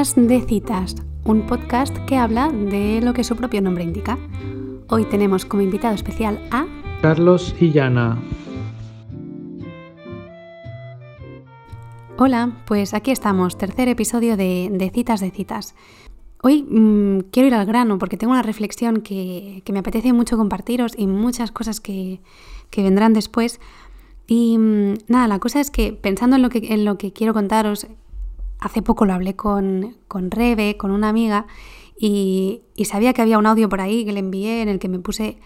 De Citas, un podcast que habla de lo que su propio nombre indica. Hoy tenemos como invitado especial a Carlos y Yana. Hola, pues aquí estamos, tercer episodio de, Citas de Citas. Hoy mm, quiero ir al grano porque tengo una reflexión que, me apetece mucho compartiros y muchas cosas que, vendrán después. Y mm, nada, la cosa es que pensando en lo que, en lo que quiero contaros, hace poco lo hablé con, con Rebe, con una amiga, y, sabía que había un audio por ahí que le envié en el que me puse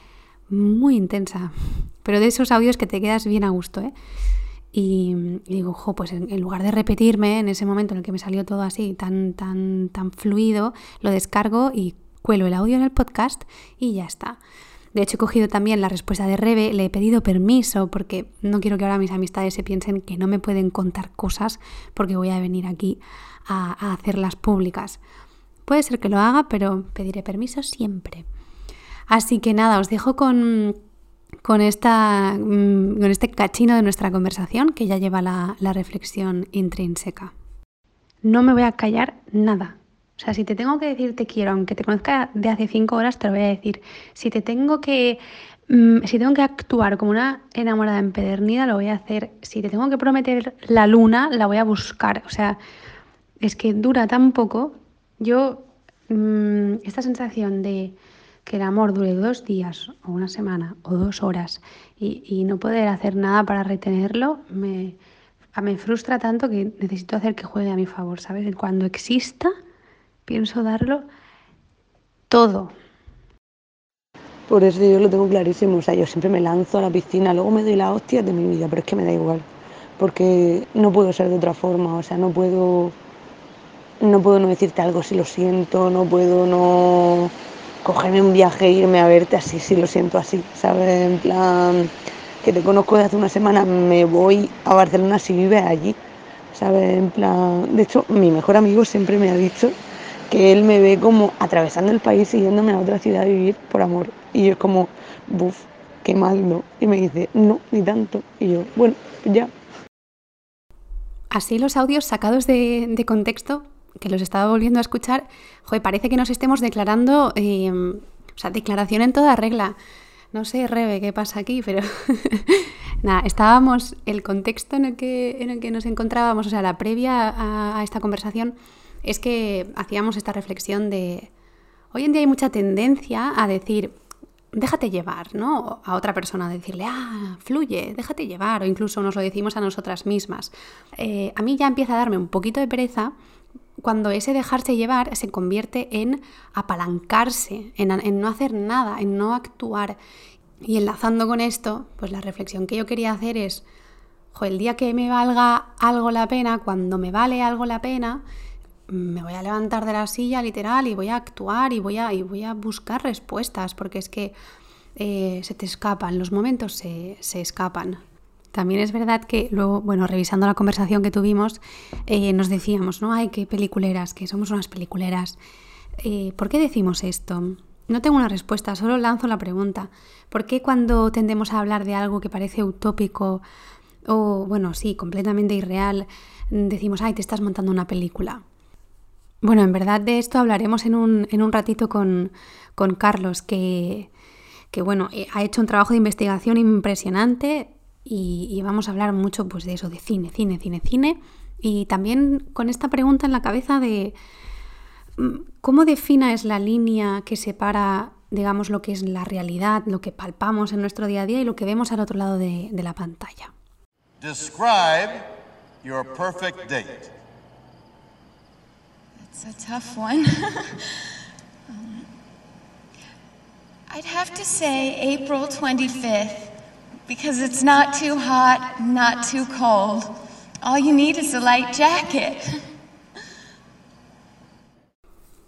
muy intensa, pero de esos audios que te quedas bien a gusto, ¿eh? Y, digo, jo, pues en, lugar de repetirme en ese momento en el que me salió todo así, tan, tan, tan fluido, lo descargo y cuelo el audio en el podcast y ya está. De hecho, he cogido también la respuesta de Rebe, le he pedido permiso porque no quiero que ahora mis amistades se piensen que no me pueden contar cosas porque voy a venir aquí a, hacerlas públicas. Puede ser que lo haga, pero pediré permiso siempre. Así que nada, os dejo con, con, esta, mm, con este cachino de nuestra conversación que ya lleva la, la reflexión intrínseca. No me voy a callar nada. O sea, si te tengo que decir te quiero, aunque te conozca de hace cinco horas, te lo voy a decir. Si te tengo que, mm, si tengo que actuar como una enamorada empedernida, lo voy a hacer. Si te tengo que prometer la luna, la voy a buscar. O sea, es que dura tan poco. Yo, mm, esta sensación de que el amor dure dos días o una semana o dos horas y, y no poder hacer nada para retenerlo, me, me frustra tanto que necesito hacer que juegue a mi favor, ¿sabes? Cuando exista pienso darlo todo. Por eso yo lo tengo clarísimo, o sea, yo siempre me lanzo a la piscina, luego me doy la hostia de mi vida, pero es que me da igual, porque no puedo ser de otra forma, o sea, no puedo no puedo no decirte algo si lo siento, no puedo no cogerme un viaje e irme a verte así si lo siento así, ¿sabes? En plan, que te conozco de hace una semana, me voy a Barcelona si vives allí, ¿sabes? En plan, de hecho, mi mejor amigo siempre me ha dicho que él me ve como atravesando el país y yéndome a otra ciudad a vivir por amor. Y yo es como, buf, qué mal, ¿no? Y me dice, no, ni tanto. Y yo, bueno, ya. Así los audios sacados de, contexto, que los estaba volviendo a escuchar, joder, parece que nos estemos declarando, em, o sea, declaración en toda regla. No sé, Rebe, qué pasa aquí, pero nada, estábamos, el contexto en el, que, en el que nos encontrábamos, o sea, la previa a esta conversación, es que hacíamos esta reflexión de, hoy en día hay mucha tendencia a decir, déjate llevar, ¿no? A otra persona, decirle, ah, fluye, déjate llevar, o incluso nos lo decimos a nosotras mismas. Eh, a mí ya empieza a darme un poquito de pereza cuando ese dejarse llevar se convierte en apalancarse, en, no hacer nada, en no actuar. Y enlazando con esto, pues la reflexión que yo quería hacer es, el día que me valga algo la pena, cuando me vale algo la pena, me voy a levantar de la silla literal y voy a actuar y voy a, y voy a buscar respuestas, porque es que eh, se te escapan, los momentos se, escapan. También es verdad que luego, bueno, revisando la conversación que tuvimos, eh, nos decíamos, ¿no? Ay, qué peliculeras, que somos unas peliculeras. Eh, ¿Por qué decimos esto? No tengo una respuesta, solo lanzo la pregunta. ¿Por qué cuando tendemos a hablar de algo que parece utópico o, bueno, sí, completamente irreal, decimos, ay, te estás montando una película? Bueno, en verdad de esto hablaremos en un, en un ratito con, Carlos, que, bueno, eh, ha hecho un trabajo de investigación impresionante y, vamos a hablar mucho pues, de eso, de cine, cine, cine, cine. Y también con esta pregunta en la cabeza de mm, cómo defina es la línea que separa, digamos, lo que es la realidad, lo que palpamos en nuestro día a día y lo que vemos al otro lado de, de la pantalla. Describe your perfect date. It's a tough one. um, I'd have to say April 25th because it's not too hot, not too cold. All you need is a light jacket.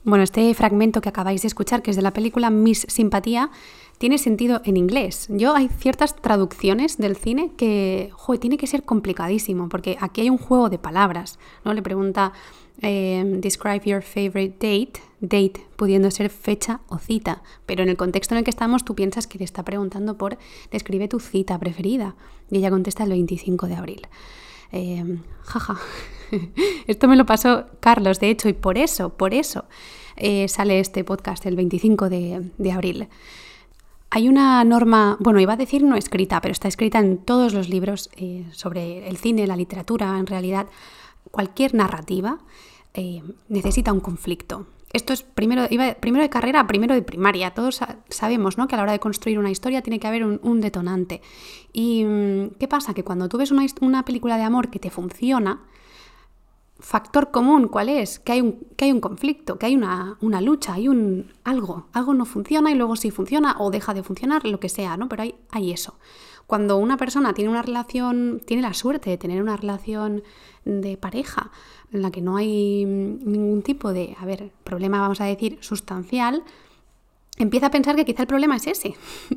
Bueno, este fragmento que acabáis de escuchar, que es de la película Miss Simpatía, tiene sentido en inglés. Yo hay ciertas traducciones del cine que, joder, tiene que ser complicadísimo, porque aquí hay un juego de palabras, ¿no? Le pregunta Em, describe your favorite date, date pudiendo ser fecha o cita, pero en el contexto en el que estamos tú piensas que le está preguntando por describe tu cita preferida y ella contesta el 25 de abril. Em, jaja, Esto me lo pasó Carlos, de hecho, y por eso, por eso eh, sale este podcast el 25 de, abril. Hay una norma, bueno, iba a decir no escrita, pero está escrita en todos los libros eh, sobre el cine, la literatura, en realidad, cualquier narrativa eh, necesita un conflicto. Esto es primero, primero de carrera, primero de primaria. Todos sabemos ¿no? que a la hora de construir una historia tiene que haber un, detonante. ¿Y mm, qué pasa? Que cuando tú ves una, una película de amor que te funciona, factor común, ¿cuál es? Que hay un, que hay un conflicto, que hay una, lucha, hay un algo, algo no funciona y luego sí funciona o deja de funcionar, lo que sea, ¿no? Pero hay, hay eso. Cuando una persona tiene una relación, tiene la suerte de tener una relación de pareja en la que no hay ningún tipo de, a ver, problema, vamos a decir, sustancial, empieza a pensar que quizá el problema es ese,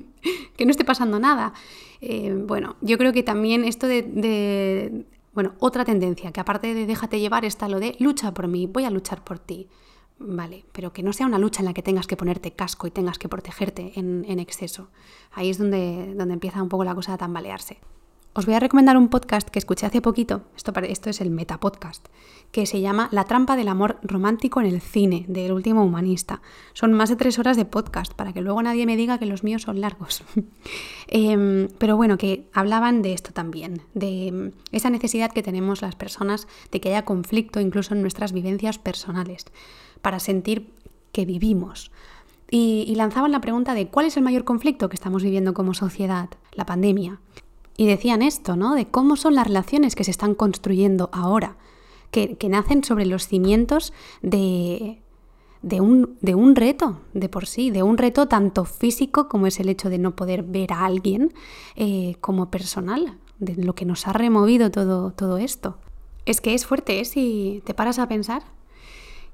que no esté pasando nada. Eh, bueno, yo creo que también esto de bueno, otra tendencia, que aparte de déjate llevar está lo de lucha por mí, voy a luchar por ti. Vale, pero que no sea una lucha en la que tengas que ponerte casco y tengas que protegerte en, en exceso. Ahí es donde, donde empieza un poco la cosa a tambalearse. Os voy a recomendar un podcast que escuché hace poquito, esto, es el Metapodcast, que se llama La trampa del amor romántico en el cine, del último humanista. Son más de tres horas de podcast, para que luego nadie me diga que los míos son largos. Em, pero bueno, que hablaban de esto también, de esa necesidad que tenemos las personas de que haya conflicto incluso en nuestras vivencias personales, para sentir que vivimos. y lanzaban la pregunta de cuál es el mayor conflicto que estamos viviendo como sociedad, la pandemia. Y decían esto, ¿no? De cómo son las relaciones que se están construyendo ahora, que, nacen sobre los cimientos de, de, un, de un reto de por sí, de un reto tanto físico como es el hecho de no poder ver a alguien, eh, como personal, de lo que nos ha removido todo, todo esto. Es que es fuerte, ¿eh? Si te paras a pensar.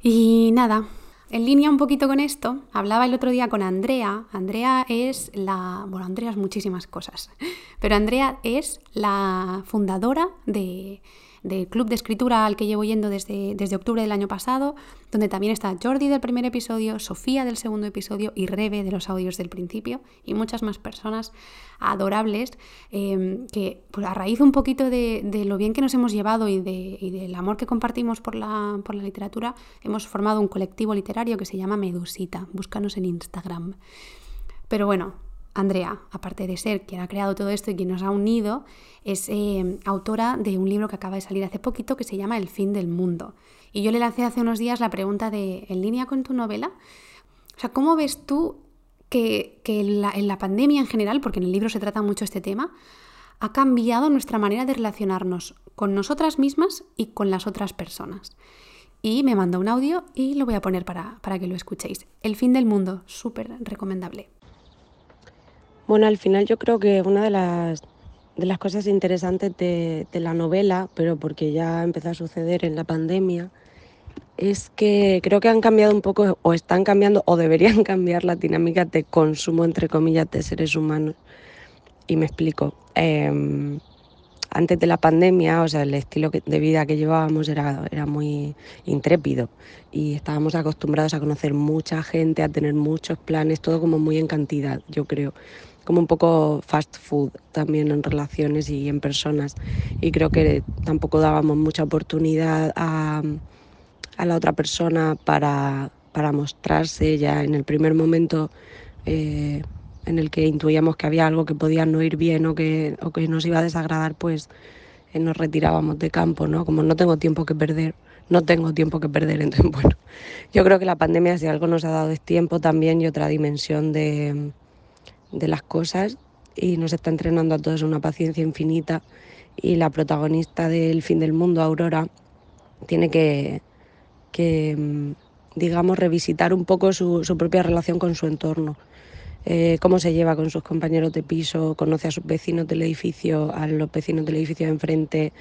Y nada, en línea un poquito con esto, hablaba el otro día con Andrea. Andrea es la... Bueno, Andrea es muchísimas cosas, pero Andrea es la fundadora de del club de escritura al que llevo yendo desde, desde octubre del año pasado, donde también está Jordi del primer episodio, Sofía del segundo episodio y Rebe de los audios del principio y muchas más personas adorables em, que pues, a raíz un poquito de, lo bien que nos hemos llevado y, de, y del amor que compartimos por la, por la literatura, hemos formado un colectivo literario que se llama Medusita. Búscanos en Instagram. Pero bueno, Andrea, aparte de ser quien ha creado todo esto y quien nos ha unido, es eh, autora de un libro que acaba de salir hace poquito que se llama El fin del mundo. Y yo le lancé hace unos días la pregunta de, ¿en línea con tu novela? O sea, ¿cómo ves tú que, en, la, pandemia en general, porque en el libro se trata mucho este tema, ha cambiado nuestra manera de relacionarnos con nosotras mismas y con las otras personas? Y me mandó un audio y lo voy a poner para, para que lo escuchéis. El fin del mundo, súper recomendable. Bueno, al final yo creo que una de las, de las cosas interesantes de, la novela, pero porque ya empezó a suceder en la pandemia, es que creo que han cambiado un poco, o están cambiando, o deberían cambiar las dinámicas de consumo, entre comillas, de seres humanos. Y me explico. Em, antes de la pandemia, o sea, el estilo de vida que llevábamos era, era muy intrépido y estábamos acostumbrados a conocer mucha gente, a tener muchos planes, todo como muy en cantidad, yo creo como un poco fast food también en relaciones y en personas. Y creo que tampoco dábamos mucha oportunidad a, la otra persona para, mostrarse ya en el primer momento eh, en el que intuíamos que había algo que podía no ir bien o que, o que nos iba a desagradar, pues eh, nos retirábamos de campo, ¿no? Como no tengo tiempo que perder, no tengo tiempo que perder. Entonces, bueno, yo creo que la pandemia si algo nos ha dado es tiempo también y otra dimensión de de las cosas y nos está entrenando a todos una paciencia infinita y la protagonista del fin del mundo, Aurora, tiene que, mm, digamos, revisitar un poco su, propia relación con su entorno. Eh, cómo se lleva con sus compañeros de piso, conoce a sus vecinos del edificio, a los vecinos del edificio de enfrente,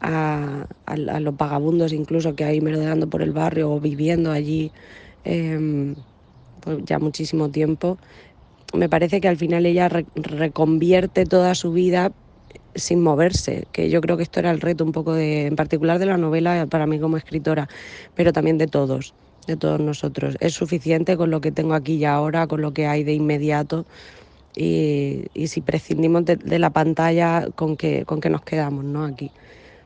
a, los vagabundos incluso que hay merodeando por el barrio o viviendo allí em, pues ya muchísimo tiempo me parece que al final ella reconvierte toda su vida sin moverse, que yo creo que esto era el reto un poco de, en particular de la novela para mí como escritora, pero también de todos, de todos nosotros. Es suficiente con lo que tengo aquí y ahora, con lo que hay de inmediato y, si prescindimos de, la pantalla, con que, con que nos quedamos ¿no? aquí.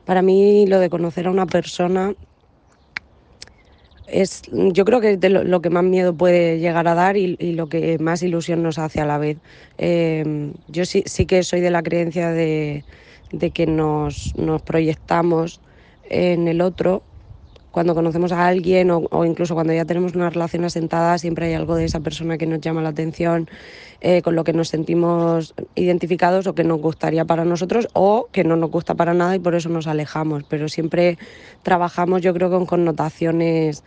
Para mí lo de conocer a una persona es, yo creo que es de lo, que más miedo puede llegar a dar y, lo que más ilusión nos hace a la vez. Em, yo sí, sí que soy de la creencia de, que nos, nos proyectamos en el otro cuando conocemos a alguien o, incluso cuando ya tenemos una relación asentada, siempre hay algo de esa persona que nos llama la atención, eh, con lo que nos sentimos identificados o que nos gustaría para nosotros o que no nos gusta para nada y por eso nos alejamos. Pero siempre trabajamos, yo creo, con connotaciones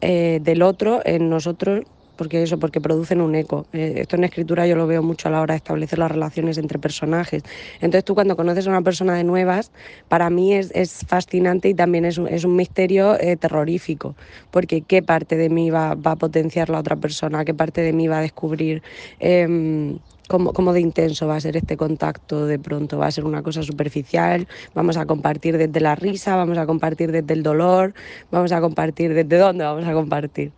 eh, del otro en nosotros porque eso, porque producen un eco. Eh, esto en escritura yo lo veo mucho a la hora de establecer las relaciones entre personajes. Entonces tú cuando conoces a una persona de nuevas, para mí es, fascinante y también es un, es un misterio eh, terrorífico, porque qué parte de mí va, a potenciar la otra persona, qué parte de mí va a descubrir. Em, Cómo, cómo, de intenso va a ser este contacto de pronto. Va a ser una cosa superficial, vamos a compartir desde la risa, vamos a compartir desde el dolor, vamos a compartir desde dónde vamos a compartir.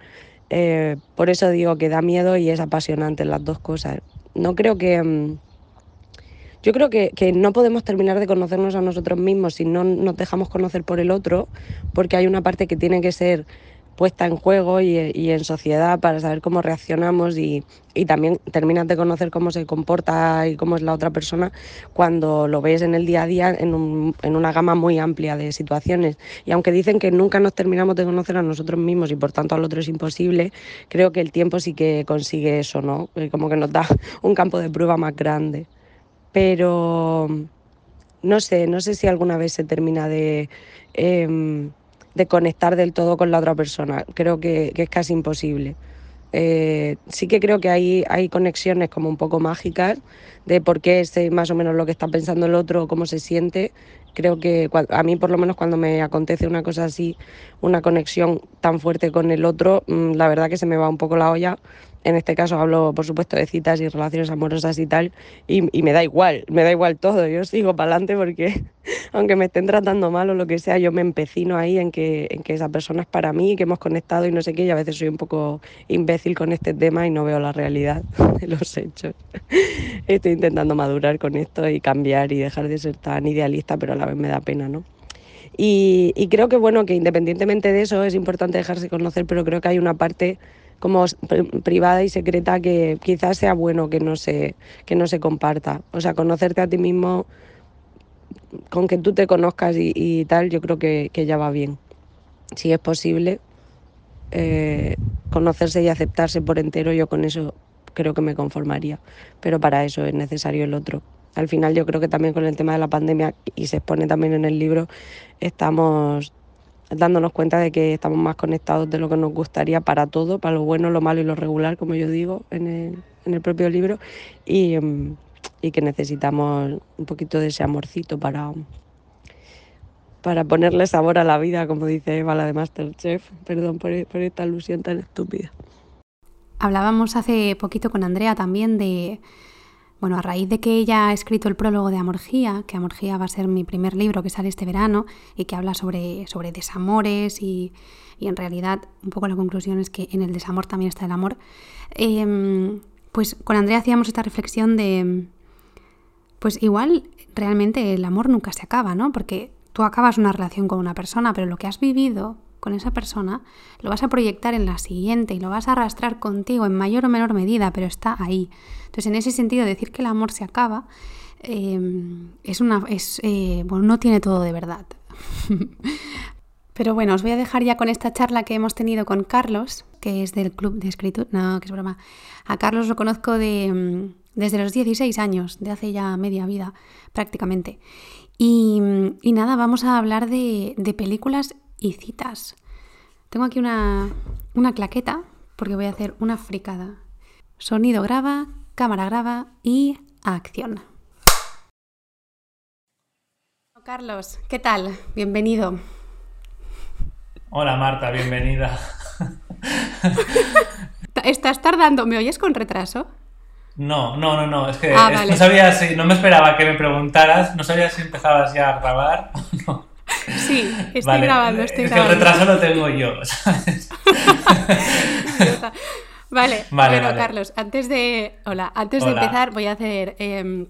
Eh, por eso digo que da miedo y es apasionante las dos cosas. No creo que... Mm, yo creo que, que, no podemos terminar de conocernos a nosotros mismos si no nos dejamos conocer por el otro, porque hay una parte que tiene que ser puesta en juego y, en sociedad para saber cómo reaccionamos y, también terminas de conocer cómo se comporta y cómo es la otra persona cuando lo ves en el día a día en, una gama muy amplia de situaciones. Y aunque dicen que nunca nos terminamos de conocer a nosotros mismos y por tanto al otro es imposible, creo que el tiempo sí que consigue eso, ¿no? Eh, como que nos da un campo de prueba más grande. Pero no sé, no sé si alguna vez se termina de... Em, de conectar del todo con la otra persona. Creo que, es casi imposible. Eh, sí que creo que hay, hay conexiones como un poco mágicas de por qué sé más o menos lo que está pensando el otro, cómo se siente. Creo que a mí por lo menos cuando me acontece una cosa así, una conexión tan fuerte con el otro, mm, la verdad que se me va un poco la olla en este caso hablo, por supuesto, de citas y relaciones amorosas y tal, y, me da igual, me da igual todo, yo sigo para adelante porque aunque me estén tratando mal o lo que sea, yo me empecino ahí en que, en que esa persona es para mí, que hemos conectado y no sé qué, y a veces soy un poco imbécil con este tema y no veo la realidad de los hechos. Estoy intentando madurar con esto y cambiar y dejar de ser tan idealista, pero a la vez me da pena, ¿no? Y, y creo que bueno, que independientemente de eso es importante dejarse conocer, pero creo que hay una parte como privada y secreta que quizás sea bueno que no se, que no se comparta. O sea, conocerte a ti mismo, con que tú te conozcas y, tal, yo creo que, ya va bien. Si es posible, eh, conocerse y aceptarse por entero, yo con eso creo que me conformaría. Pero para eso es necesario el otro. Al final yo creo que también con el tema de la pandemia, y se expone también en el libro, estamos dándonos cuenta de que estamos más conectados de lo que nos gustaría para todo, para lo bueno, lo malo y lo regular, como yo digo en el, en el propio libro, y, mm, y, que necesitamos un poquito de ese amorcito para, para ponerle sabor a la vida, como dice Eva, la de Masterchef. Perdón por, por esta alusión tan estúpida. Hablábamos hace poquito con Andrea también de bueno, a raíz de que ella ha escrito el prólogo de Amorgía, que Amorgía va a ser mi primer libro que sale este verano y que habla sobre, sobre desamores y, en realidad un poco la conclusión es que en el desamor también está el amor, em, pues con Andrea hacíamos esta reflexión de, pues igual realmente el amor nunca se acaba, ¿no? Porque tú acabas una relación con una persona, pero lo que has vivido con esa persona lo vas a proyectar en la siguiente y lo vas a arrastrar contigo en mayor o menor medida, pero está ahí. Entonces, en ese sentido, decir que el amor se acaba em, es una, es, eh, bueno, no tiene todo de verdad. Pero bueno, os voy a dejar ya con esta charla que hemos tenido con Carlos, que es del Club de Escritura. No, que es broma. A Carlos lo conozco de, em, desde los 16 años, de hace ya media vida prácticamente. Y, nada, vamos a hablar de, de, películas y citas. Tengo aquí una, una claqueta porque voy a hacer una fricada. Sonido graba, cámara graba y acción. Carlos, ¿qué tal? Bienvenido. Hola Marta, bienvenida. ¿Estás tardando? ¿Me oyes con retraso? No, no, no, no. Es que ah, no sabía si, no me esperaba que me preguntaras, no sabía si empezabas ya a grabar o no. Sí, estoy grabando, estoy es Que el retraso lo tengo yo, Vale, bueno, Carlos, antes de. Hola, antes de empezar, voy a hacer em,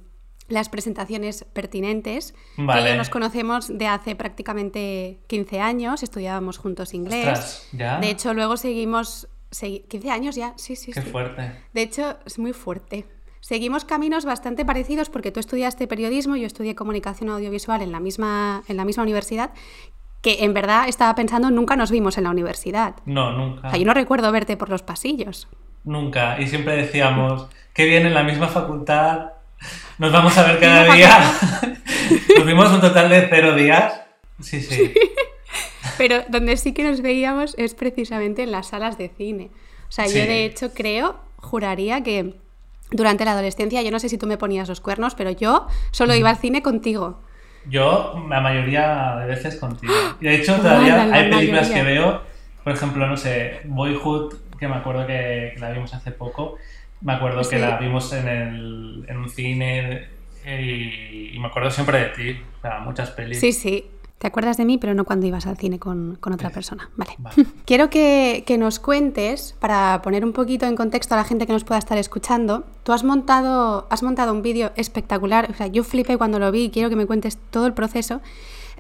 las presentaciones pertinentes. Vale. nos conocemos de hace prácticamente 15 años, estudiábamos juntos inglés. ¿ya? De hecho, luego seguimos... 15 años ya, sí, sí. Qué fuerte. De hecho, es muy fuerte. Seguimos caminos bastante parecidos porque tú estudiaste periodismo, yo estudié comunicación audiovisual en la misma, en la misma universidad, que en verdad estaba pensando nunca nos vimos en la universidad. No, nunca. O sea, yo no recuerdo verte por los pasillos. Nunca. Y siempre decíamos, que bien en la misma facultad, nos vamos a ver cada día. nos vimos un total de cero días. Sí, sí, Pero donde sí que nos veíamos es precisamente en las salas de cine. O sea, yo de hecho creo, juraría que durante la adolescencia, yo no sé si tú me ponías los cuernos, pero yo solo iba al cine contigo. Yo, la mayoría de veces contigo. Y de hecho, todavía hay películas que veo, por ejemplo, no sé, Boyhood, que me acuerdo que la vimos hace poco, me acuerdo que la vimos en, el, en un cine y, me acuerdo siempre de ti, o sea, muchas pelis. Sí, sí. Te acuerdas de mí, pero no cuando ibas al cine con, con otra persona. Vale. Quiero que, que, nos cuentes, para poner un poquito en contexto a la gente que nos pueda estar escuchando, tú has montado, has montado un vídeo espectacular, o sea, yo flipé cuando lo vi y quiero que me cuentes todo el proceso,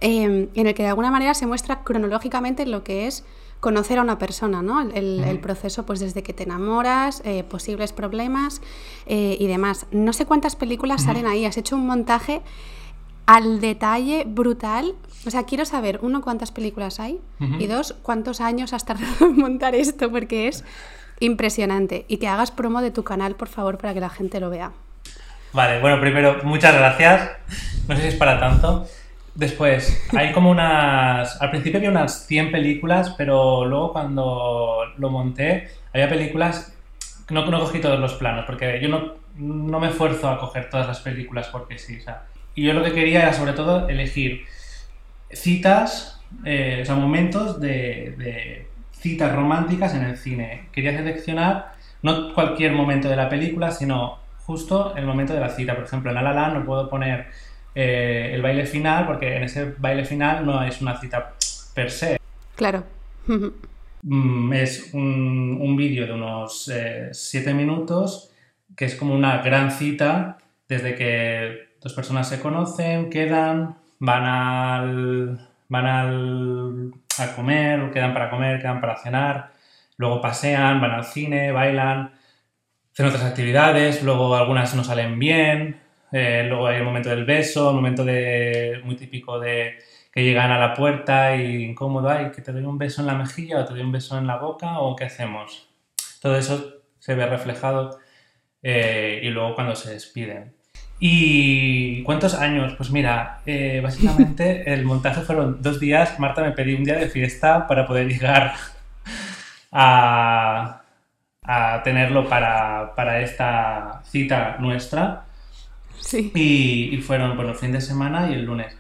eh, en el que de alguna manera se muestra cronológicamente lo que es conocer a una persona, ¿no? El, proceso, pues desde que te enamoras, eh, posibles problemas eh, y demás. No sé cuántas películas salen ahí, has hecho un montaje al detalle brutal. O sea, quiero saber, uno, cuántas películas hay y dos, cuántos años has tardado en montar esto, porque es impresionante. Y que hagas promo de tu canal, por favor, para que la gente lo vea. Vale, bueno, primero, muchas gracias. No sé si es para tanto. Después, hay como unas... Al principio había unas 100 películas, pero luego cuando lo monté, había películas... No, no cogí todos los planos, porque yo no, no me esfuerzo a coger todas las películas porque sí. O sea, y yo lo que quería era sobre todo elegir citas, eh, o sea, momentos de, de, citas románticas en el cine. Quería seleccionar no cualquier momento de la película, sino justo el momento de la cita. Por ejemplo, en La La no puedo poner eh, el baile final, porque en ese baile final no es una cita per se. Claro. Mm, es un, un vídeo de unos 7 eh, minutos que es como una gran cita desde que dos personas se conocen, quedan, van al, van al, a comer, quedan para comer, quedan para cenar, luego pasean, van al cine, bailan, hacen otras actividades, luego algunas no salen bien, eh, luego hay el momento del beso, el momento de, muy típico de que llegan a la puerta y incómodo, ay, que te doy un beso en la mejilla o te doy un beso en la boca o qué hacemos. Todo eso se ve reflejado eh, y luego cuando se despiden. ¿Y cuántos años? Pues mira, eh, básicamente el montaje fueron dos días. Marta me pedí un día de fiesta para poder llegar a, a tenerlo para, para esta cita nuestra. Y, fueron, bueno, el fin de semana y el lunes.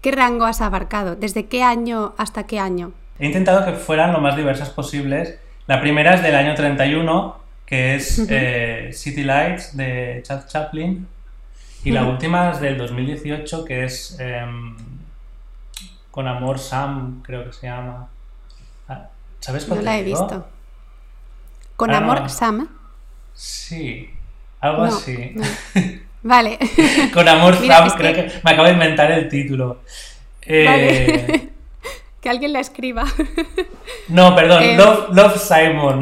¿Qué rango has abarcado? ¿Desde qué año hasta qué año? He intentado que fueran lo más diversas posibles. La primera es del año 31, que es eh, City Lights de Chad Chaplin. Y la última es del 2018, que es em, Con Amor Sam, creo que se llama. Ah, ¿Sabes cuál No la he visto. Con ah, Amor Sam. Sí, algo así. Vale. Con Amor Sam, creo que... me acabo de inventar el título. Eh, que alguien la escriba. no, perdón, eh, Love, Simon.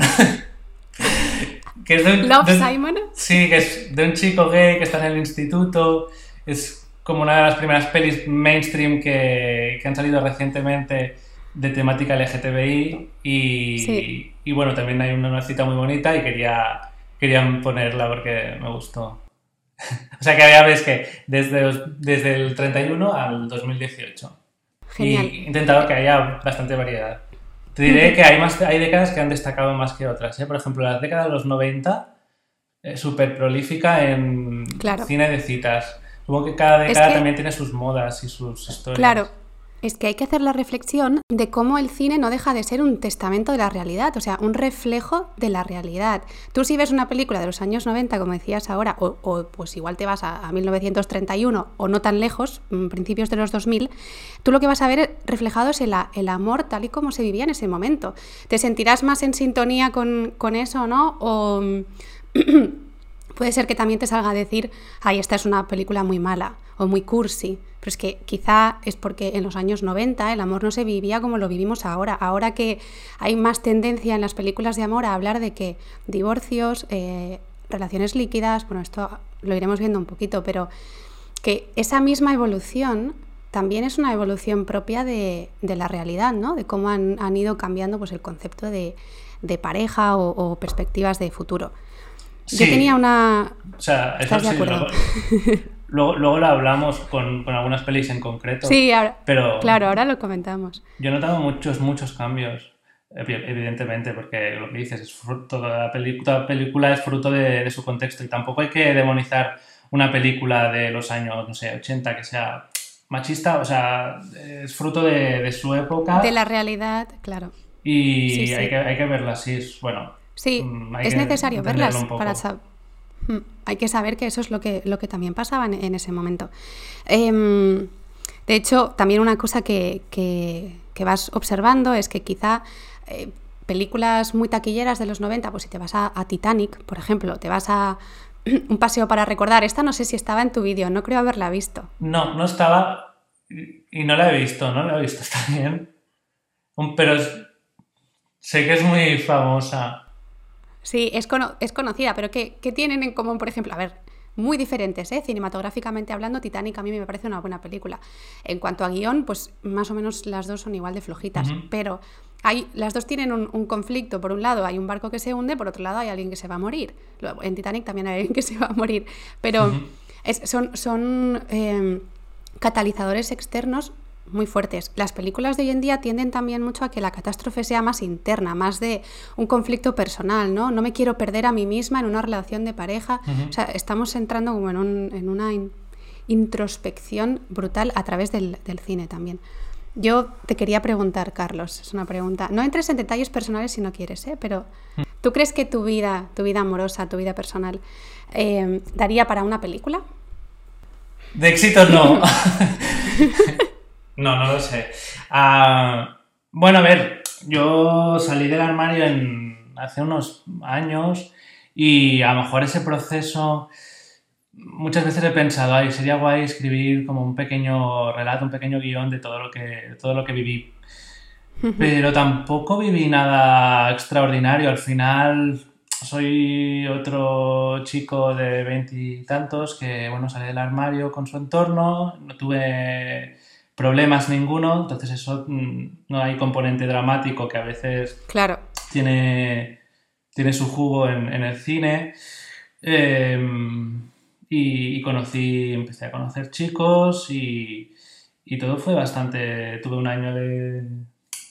Que es de ¿Love Simon? Sí, que es de un chico gay que está en el instituto. Es como una de las primeras pelis mainstream que, que han salido recientemente de temática LGTBI. Y, y bueno, también hay una, cita muy bonita y quería, quería ponerla porque me gustó. o sea que había ves que desde, desde el 31 al 2018. Genial. Y intentado que haya bastante variedad. Te diré que hay, más, hay décadas que han destacado más que otras. ¿eh? Por ejemplo, la década de los 90, eh, súper prolífica en cine de citas. Supongo que cada década también tiene sus modas y sus historias. Claro, es que hay que hacer la reflexión de cómo el cine no deja de ser un testamento de la realidad, o sea, un reflejo de la realidad. Tú si ves una película de los años 90, como decías ahora, o, pues igual te vas a, 1931 o no tan lejos, mm, principios de los 2000, tú lo que vas a ver reflejado es el, el amor tal y como se vivía en ese momento. ¿Te sentirás más en sintonía con, con eso, no? O Puede ser que también te salga a decir, ay, esta es una película muy mala o muy cursi, pero es que quizá es porque en los años 90 el amor no se vivía como lo vivimos ahora. Ahora que hay más tendencia en las películas de amor a hablar de que divorcios, eh, relaciones líquidas, bueno, esto lo iremos viendo un poquito, pero que esa misma evolución también es una evolución propia de, la realidad, ¿no? De cómo han, ido cambiando pues, el concepto de, pareja o, perspectivas de futuro. Yo tenía una... O sea, eso sí, luego, luego, lo hablamos con, algunas pelis en concreto. Sí, pero claro, ahora lo comentamos. Yo he notado muchos, muchos cambios, evidentemente, porque lo que dices, es fruto, toda, la película es fruto de, de su contexto y tampoco hay que demonizar una película de los años, no sé, 80 que sea machista, o sea, es fruto de, su época. De la realidad, claro. Y Hay, que, hay que verla así, bueno. Sí, mm, es necesario verlas para saber. Mm, hay que saber que eso es lo que, lo que también pasaba en, ese momento. Em, de hecho, también una cosa que, vas observando es que quizá eh, películas muy taquilleras de los 90, pues si te vas a, a Titanic, por ejemplo, te vas a un paseo para recordar. Esta no sé si estaba en tu vídeo, no creo haberla visto. No, no estaba y no la he visto, no la he visto, está bien. Pero sé que es muy famosa. Sí, es, es conocida, pero ¿qué, ¿qué, tienen en común, por ejemplo? A ver, muy diferentes, ¿eh? cinematográficamente hablando, Titanic a mí me parece una buena película. En cuanto a guion, pues más o menos las dos son igual de flojitas, pero las dos tienen un, conflicto. Por un lado hay un barco que se hunde, por otro lado hay alguien que se va a morir. En Titanic también hay alguien que se va a morir. Pero son, son em, catalizadores externos muy fuertes. Las películas de hoy en día tienden también mucho a que la catástrofe sea más interna, más de un conflicto personal, ¿no? No me quiero perder a mí misma en una relación de pareja. O sea, estamos entrando como en, una introspección brutal a través del cine también. Yo te quería preguntar, Carlos, es una pregunta. No entres en detalles personales si no quieres, ¿eh? pero ¿tú crees que tu vida, tu vida amorosa, tu vida personal, eh, daría para una película? De éxito no. no, no lo sé. Ah, bueno, a ver, yo salí del armario en, hace unos años y a lo mejor ese proceso muchas veces he pensado, ay, sería guay escribir como un pequeño relato, un pequeño guion de todo lo que, todo lo que viví. Pero tampoco viví nada extraordinario. Al final soy otro chico de veintitantos que, bueno, sale del armario con su entorno, no tuve problemas ninguno, entonces eso mm, no hay componente dramático que a veces claro. tiene, tiene su jugo en, en el cine. Eh, y, conocí, empecé a conocer chicos y, todo fue bastante, tuve un año de,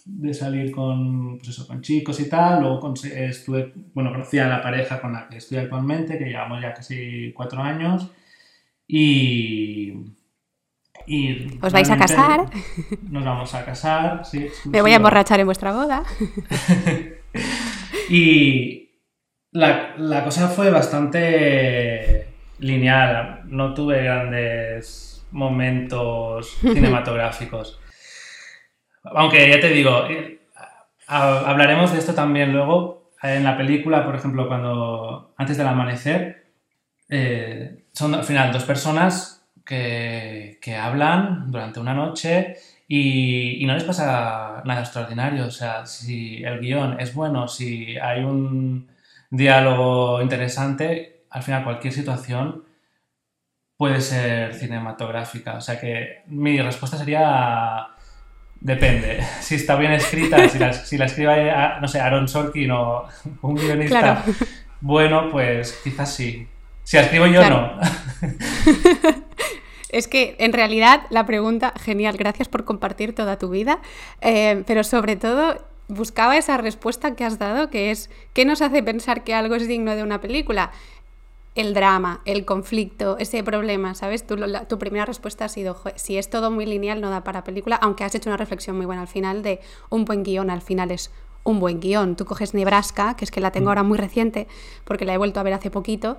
de salir con, pues eso, con chicos y tal, luego estuve, bueno, conocí a la pareja con la que estoy actualmente, que llevamos ya casi cuatro años y... y ¿Os vais a casar? Nos vamos a casar, sí. Me voy a emborrachar en vuestra boda. y la, la cosa fue bastante lineal, no tuve grandes momentos cinematográficos. Aunque ya te digo, eh, hablaremos de esto también luego. En la película, por ejemplo, cuando antes del amanecer, eh, son al final dos personas que, hablan durante una noche y, y, no les pasa nada extraordinario. O sea, si el guion es bueno, si hay un diálogo interesante, al final cualquier situación puede ser cinematográfica. O sea que mi respuesta sería depende. Si está bien escrita, si la, si la escribe, no sé, Aaron Sorkin o un guionista bueno, pues quizás sí. Si la escribo yo, no. Es que en realidad la pregunta, genial, gracias por compartir toda tu vida, eh, pero sobre todo buscaba esa respuesta que has dado, que es, ¿qué nos hace pensar que algo es digno de una película? el drama, el conflicto, ese problema, ¿sabes? Tu, tu primera respuesta ha sido, si es todo muy lineal no da para película, aunque has hecho una reflexión muy buena al final de un buen guion al final es un buen guion. Tú coges Nebraska, que es que la tengo mm. ahora muy reciente porque la he vuelto a ver hace poquito,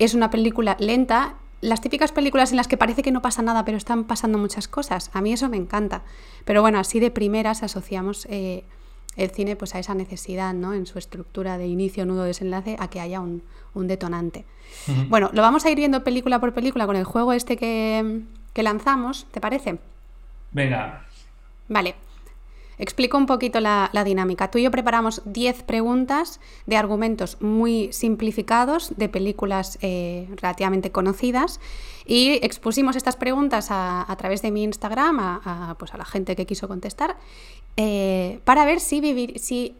es una película lenta, las típicas películas en las que parece que no pasa nada pero están pasando muchas cosas, a mí eso me encanta. Pero bueno, así de primeras asociamos... Eh, el cine pues a esa necesidad, ¿no? En su estructura de inicio, nudo, desenlace, a que haya un, un detonante. Bueno, lo vamos a ir viendo película por película con el juego este que, que lanzamos, ¿te parece? Venga, Vale. Explico un poquito la, la dinámica. Tú y yo preparamos 10 preguntas de argumentos muy simplificados de películas eh, relativamente conocidas y expusimos estas preguntas a, a través de mi Instagram a, a, pues a la gente que quiso contestar eh, para ver si, vivir, si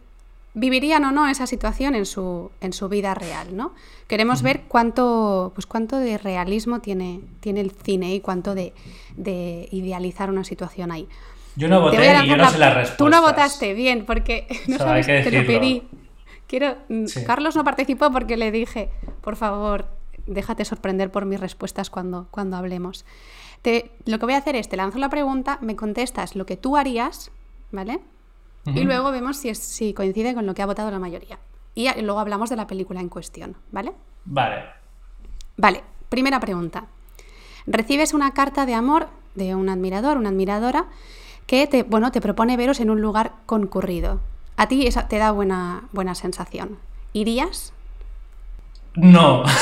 vivirían o no esa situación en su, en su vida real, ¿no? Queremos ver cuánto, pues cuánto de realismo tiene, tiene el cine y cuánto de, de idealizar una situación ahí. Yo no voté y yo no la- sé las respuestas. Tú no votaste bien, porque no sabes, que te lo pedí. Quiero, mm, Sí. Carlos no participó porque le dije, por favor, déjate sorprender por mis respuestas cuando, cuando hablemos. Te- lo que voy a hacer es, te lanzo la pregunta, me contestas lo que tú harías, ¿vale? Y luego vemos si, es- si coincide con lo que ha votado la mayoría. Y luego hablamos de la película en cuestión, ¿vale? Vale. Vale, primera pregunta. Recibes una carta de amor de un admirador, una admiradora, que te, bueno, te propone veros en un lugar concurrido. A ti esa te da buena, buena sensación. ¿Irías? No.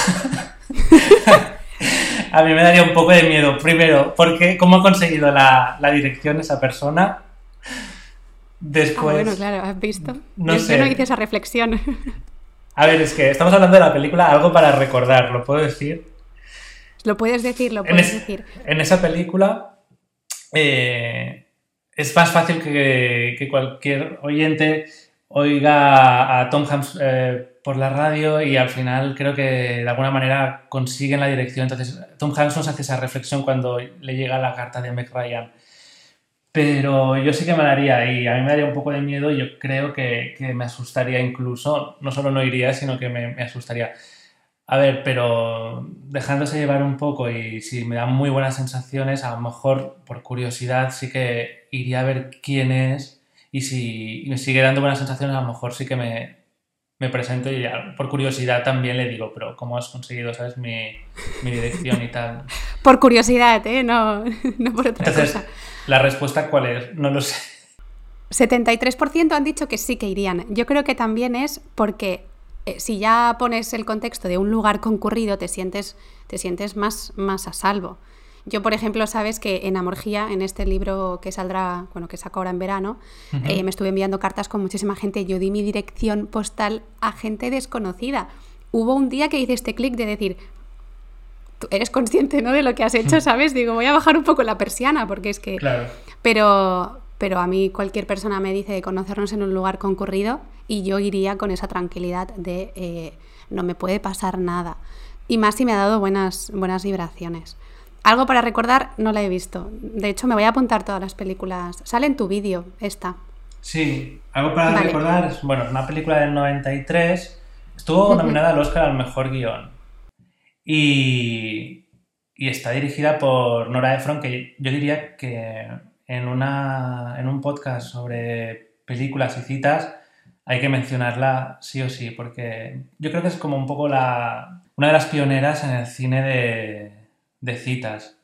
A mí me daría un poco de miedo. Primero, porque ¿cómo ha conseguido la, la dirección esa persona? Después. ah, bueno, claro, has visto. no yo, sé. no hice esa reflexión. A ver, es que estamos hablando de la película, algo para recordar, ¿lo puedo decir? lo puedes decir, lo En, puedes es- decir. en esa película eh, es más fácil que, cualquier oyente oiga a Tom Hanks eh, por la radio y al final creo que de alguna manera consiguen la dirección. Entonces, Tom Hanks nos hace esa reflexión cuando le llega la carta de Meg Ryan. Pero yo sí que me daría y a mí me daría un poco de miedo y yo creo que, me asustaría incluso. No solo no iría, sino que me asustaría. A ver, pero dejándose llevar un poco y si me dan muy buenas sensaciones, a lo mejor por curiosidad sí que iría a ver quién es y si me sigue dando buenas sensaciones, a lo mejor sí que me, me presento y ya, por curiosidad también le digo, pero ¿cómo has conseguido, sabes, mi, mi dirección y tal? Por curiosidad, ¿eh? No, no por otra Entonces, cosa. ¿la respuesta cuál es? No lo sé. 73% han dicho que sí que irían. Yo creo que también es porque eh, si ya pones el contexto de un lugar concurrido, te sientes, te sientes más, más a salvo. Yo, por ejemplo, sabes que en Amorgía, en este libro que saldrá, bueno, que saco ahora en verano, eh, me estuve enviando cartas con muchísima gente. Yo di mi dirección postal a gente desconocida. Hubo un día que hice este clic de decir, tú eres consciente, ¿no? De lo que has hecho, ¿sabes? Digo, voy a bajar un poco la persiana porque es que... Claro. Pero, pero a mí cualquier persona me dice de conocernos en un lugar concurrido y yo iría con esa tranquilidad de eh, no me puede pasar nada. Y más si me ha dado buenas, buenas vibraciones. Algo para recordar, no la he visto. De hecho, me voy a apuntar todas las películas. Sale en tu vídeo, esta. Sí, algo para Vale. recordar, bueno, es una película del 93, estuvo nominada al Oscar al Mejor Guión y, y está dirigida por Nora Ephron, que yo diría que en, una, en un podcast sobre películas y citas hay que mencionarla sí o sí, porque yo creo que es como un poco la, una de las pioneras en el cine de, de citas,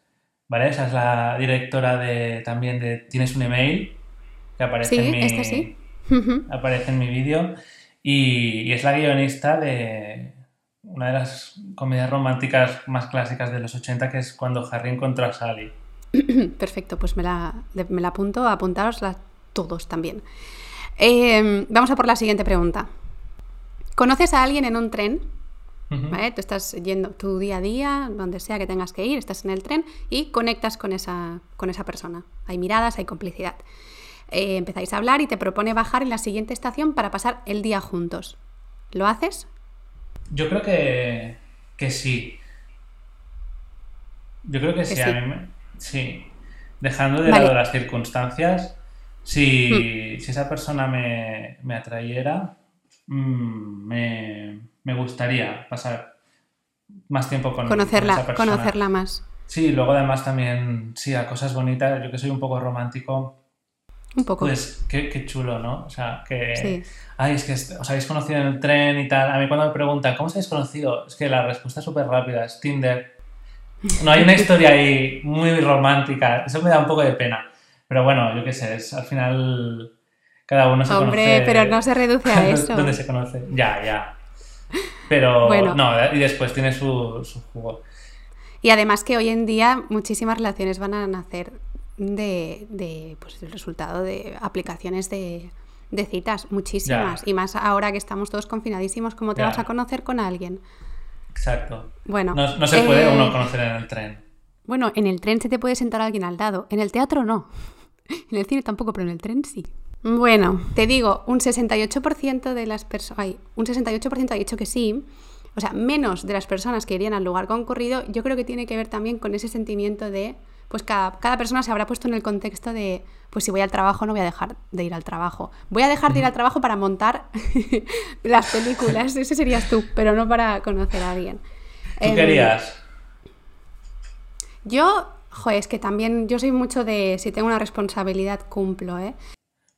¿vale? Esa es la directora de, también de Tienes un email, que aparece Sí, en mi, esta sí. aparece en mi vídeo y, y es la guionista de una de las comedias románticas más clásicas de los 80 que es cuando Harry encontró a Sally. Perfecto, pues me la, me la apunto, todos también. Eh, vamos a por la siguiente pregunta. ¿Conoces a alguien en un tren? ¿Vale? Tú estás yendo tu día a día, donde sea que tengas que ir, estás en el tren y conectas con esa, con esa persona. Hay miradas, hay complicidad. Eh, empezáis a hablar y te propone bajar en la siguiente estación para pasar el día juntos. ¿Lo haces? Yo creo que, que sí. Yo creo que, sí, sí. a mí me- sí. Dejando de Vale. lado las circunstancias, si, si esa persona me, me atrayera, mm, me, me gustaría pasar más tiempo con, con conocerla, esa persona. conocerla más. Sí, luego además también, sí, a cosas bonitas, yo que soy un poco romántico, Un poco. pues qué, qué chulo, ¿no? O sea, que... Sí. Ay, es que os habéis conocido en el tren y tal. A mí cuando me preguntan, ¿cómo os habéis conocido? Es que la respuesta es súper rápida, es Tinder. No hay una historia ahí muy romántica, eso me da un poco de pena. Pero bueno, yo qué sé, es, al final Cada uno se Hombre, conoce. pero no se reduce a eso. ¿Dónde se conoce? Ya, ya. Pero Bueno. no, y después tiene su, su jugo. Y además que hoy en día muchísimas relaciones van a nacer de, de, pues, el resultado de aplicaciones de, de citas, muchísimas. Ya. Y más ahora que estamos todos confinadísimos, ¿cómo te Ya. vas a conocer con alguien? Exacto. Bueno, No, no se puede eh, uno conocer en el tren. Bueno, en el tren se te puede sentar alguien al lado, en el teatro no. En el cine tampoco, pero en el tren sí. Bueno, te digo, un 68% de las personas, un 68% ha dicho que sí. O sea, menos de las personas que irían al lugar concurrido, yo creo que tiene que ver también con ese sentimiento de, pues cada, cada persona se habrá puesto en el contexto de, pues si voy al trabajo no voy a dejar de ir al trabajo. Voy a dejar de ir al trabajo para montar las películas, ese serías tú, pero no para conocer a alguien. ¿Tú Em, qué harías? Yo, joder, es que también yo soy mucho de si tengo una responsabilidad cumplo, ¿eh?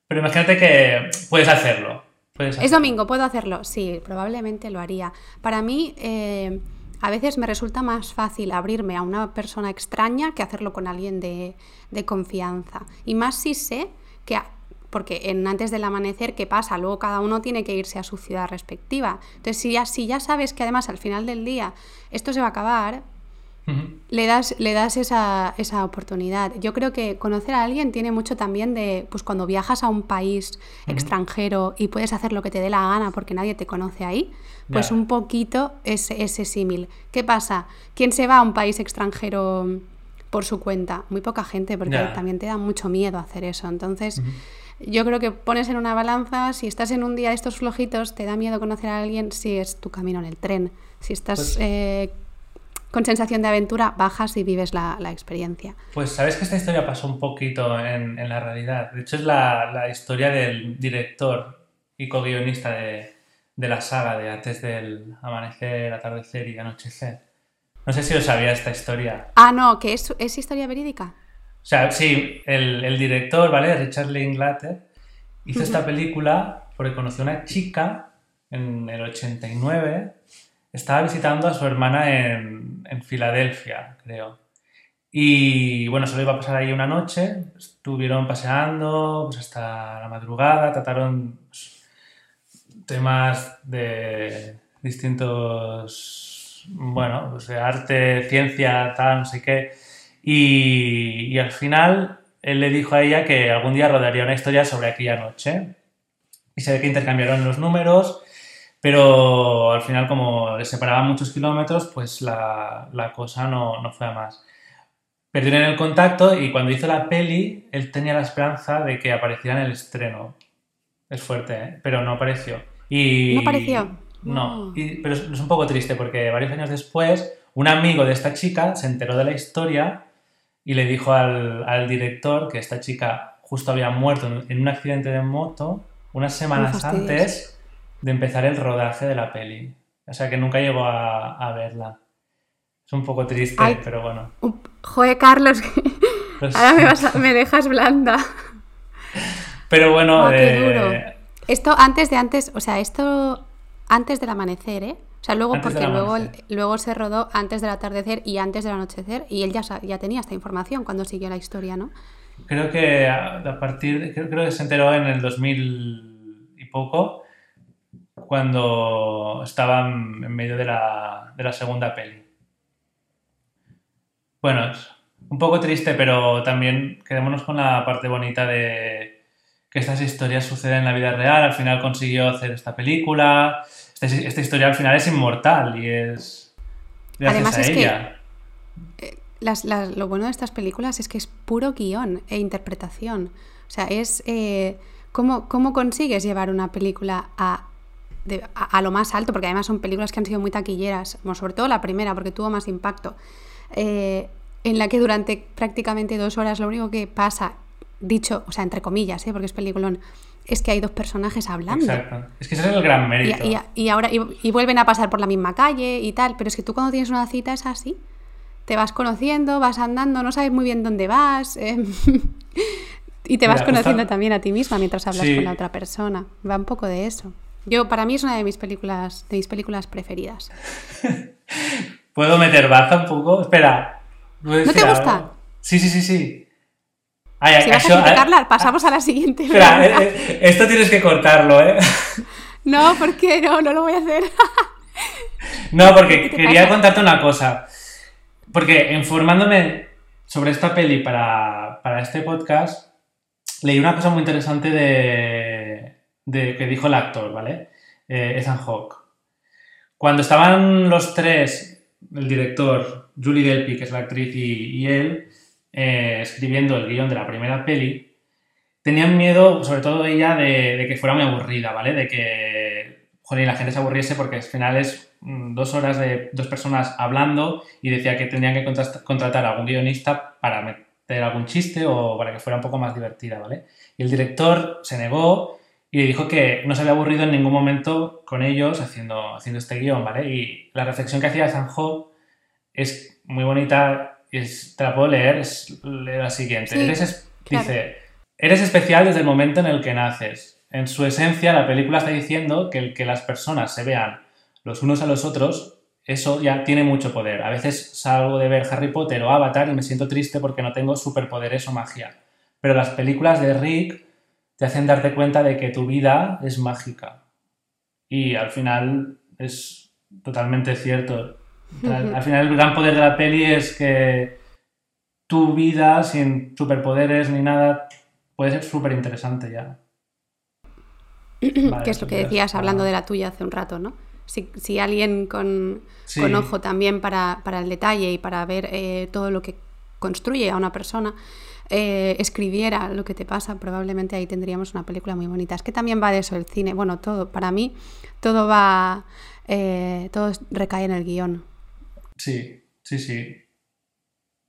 Pero imagínate que puedes hacerlo. Puedes Es hacerlo. domingo, ¿puedo hacerlo? Sí, probablemente lo haría. Para mí, eh, a veces me resulta más fácil abrirme a una persona extraña que hacerlo con alguien de, de confianza. Y más si sé que, a- porque en antes del amanecer, ¿qué pasa? Luego cada uno tiene que irse a su ciudad respectiva. Entonces, si ya, si ya sabes que además al final del día esto se va a acabar, le das, le das esa, esa oportunidad. Yo creo que conocer a alguien tiene mucho también de, pues cuando viajas a un país extranjero y puedes hacer lo que te dé la gana porque nadie te conoce ahí, pues un poquito ese, ese símil. ¿Qué pasa? ¿Quién se va a un país extranjero por su cuenta? Muy poca gente porque también te da mucho miedo hacer eso. Entonces... Yo creo que pones en una balanza, si estás en un día de estos flojitos, te da miedo conocer a alguien si es tu camino en el tren. Si estás Pues- eh, con sensación de aventura, bajas y vives la, la experiencia. Pues sabes que esta historia pasó un poquito en, en la realidad. De hecho, es la, la historia del director y co-guionista de, de la saga de Antes del Amanecer, Atardecer y Anochecer. No sé si os sabía esta historia. Ah, no, que es, es historia verídica. O sea, sí, el, el director, ¿vale? Richard Linklater, hizo esta película porque conoció a una chica en el 89. Estaba visitando a su hermana en, en Filadelfia, creo. Y bueno, solo iba a pasar ahí una noche. Estuvieron paseando pues, hasta la madrugada, trataron pues, temas de distintos, bueno, pues de arte, ciencia, tal, no sé qué. Y, y al final él le dijo a ella que algún día rodaría una historia sobre aquella noche. Y se ve que intercambiaron los números, pero al final como les separaban muchos kilómetros, pues la, la cosa no, no fue a más. Perdieron el contacto y cuando hizo la peli, él tenía la esperanza de que apareciera en el estreno. Es fuerte, ¿eh? pero no apareció. Y... ¿No apareció? No, y- pero es, es un poco triste porque varios años después, un amigo de esta chica se enteró de la historia y le dijo al, al director que esta chica justo había muerto en, en un accidente de moto unas semanas antes de empezar el rodaje de la peli. O sea que nunca llegó a, a verla. Es un poco triste, Ay. pero bueno. Joder, Carlos, ahora me, vas a- me dejas blanda. pero bueno, Oh, eh. Esto antes de antes, o sea, esto antes del amanecer, ¿eh? O sea, luego Antes porque luego, luego se rodó antes del atardecer y antes del anochecer y él ya, ya tenía esta información cuando siguió la historia, ¿no? creo que a, partir de, creo, creo que se enteró en el 2000 y poco, cuando estaban en medio de la, de la segunda peli. Bueno, es un poco triste, pero también quedémonos con la parte bonita de que estas historias suceden en la vida real. Al final consiguió hacer esta película. Esta, esta historia al final es inmortal y es gracias Además a es que- ella. Las- las- lo bueno de estas películas es que es puro guion e interpretación. O sea, es eh, cómo, cómo consigues llevar una película a, de- a, a lo más alto, porque además son películas que han sido muy taquilleras, bueno, sobre todo la primera, porque tuvo más impacto, eh, en la que durante prácticamente dos horas lo único que pasa, dicho, o sea, entre comillas, ¿eh? porque es peliculón, es que hay dos personajes hablando. Exacto. Es que ese es el gran mérito. y- y ahora y, y vuelven a pasar por la misma calle y tal, pero es que tú cuando tienes una cita es así. Te vas conociendo, vas andando, no sabes muy bien dónde vas. eh, y te vas conociendo justo- también a ti misma mientras hablas Sí. con la otra persona. Va un poco de eso. Yo, para mí es una de mis películas, de mis películas preferidas. ¿Puedo meter baza un poco? Espera. ¿puedo ¿No te gusta? algo? Sí, sí, sí, sí. Ay, Si vas a això- criticarla, pasamos a la siguiente. Espera, eh, eh, esto tienes que cortarlo, ¿eh? No, ¿por qué no? No lo voy a hacer. No, porque ¿Qué te quería pasa? contarte una cosa. Porque informándome sobre esta peli para, para este podcast, leí una cosa muy interesante de, de que dijo el actor, ¿vale? Eh, Ethan Hawke. Cuando estaban los tres, el director, Julie Delpy, que es la actriz, y, y él, eh, escribiendo el guion de la primera peli, tenían miedo, sobre todo ella, de, que fuera muy aburrida, ¿vale? De que joder, la gente se aburriese porque al final es mm, dos horas de dos personas hablando y decía que tendrían que contratar a algún guionista para meter algún chiste o para que fuera un poco más divertida, ¿vale? Y el director se negó y dijo que no se había aburrido en ningún momento con ellos haciendo, haciendo este guion, ¿vale? Y la reflexión que hacía Sanjo es muy bonita, es, te la puedo leer, es la siguiente. Sí, Eres es- claro. Dice, eres especial desde el momento en el que naces. En su esencia, la película está diciendo que el que las personas se vean los unos a los otros, eso ya tiene mucho poder. A veces salgo de ver Harry Potter o Avatar y me siento triste porque no tengo superpoderes o magia. Pero las películas de Rick te hacen darte cuenta de que tu vida es mágica. Y al final es totalmente cierto. Al, al final el gran poder de la peli es que tu vida sin superpoderes ni nada puede ser súper interesante ya. Vale, que es lo que decías hablando de la tuya hace un rato, ¿no? Si, si alguien con, Sí. con ojo también para, para el detalle y para ver eh, todo lo que construye a una persona eh, escribiera lo que te pasa, probablemente ahí tendríamos una película muy bonita. Es que también va de eso el cine, bueno, todo, para mí todo va, eh, todo recae en el guion. Sí, sí, sí.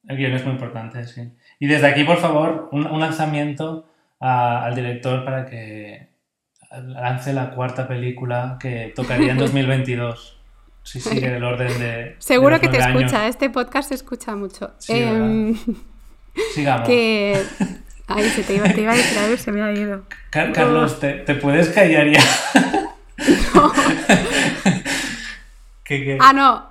El guion es muy importante, sí. Y desde aquí, por favor, un, un lanzamiento a- al director para que lance la cuarta película que tocaría en 2022. Si sigue el orden de. Seguro que te años. escucha, este podcast se escucha mucho. Sí, Em, Sigamos. que... Ay, se te iba, te iba a decir algo y se me ha ido. Car- Carlos, ¿te, te puedes callar ya? ¿Qué, qué? Ah, no.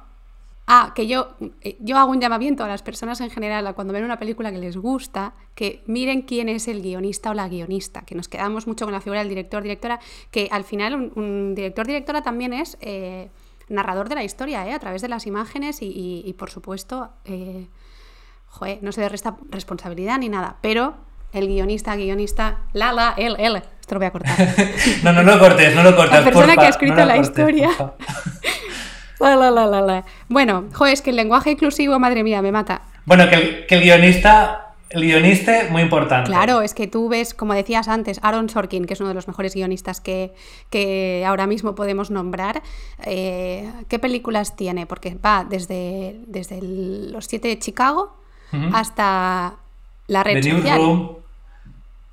Ah, que yo, eh, yo hago un llamamiento a las personas en general a cuando ven una película que les gusta, que miren quién es el guionista o la guionista, que nos quedamos mucho con la figura del director, directora, que al final un, un director, directora también es eh, narrador de la historia, ¿eh? a través de las imágenes y, y- y, por supuesto, eh, joder, no se le resta responsabilidad ni nada, pero el guionista, guionista, la, la, él, él, esto lo voy a cortar. No, no lo cortes, no lo cortes. La persona porfa, que ha escrito no la cortes, historia. La, la, la, la, la. Bueno, joder, es que el lenguaje inclusivo, madre mía, me mata. Bueno, que el, que el guionista, el guionista, muy importante. Claro, es que tú ves, como decías antes, Aaron Sorkin, que es uno de los mejores guionistas que, que ahora mismo podemos nombrar. eh, ¿Qué películas tiene? Porque va desde, desde el- Los Siete de Chicago hasta La Red The Social. Newsroom,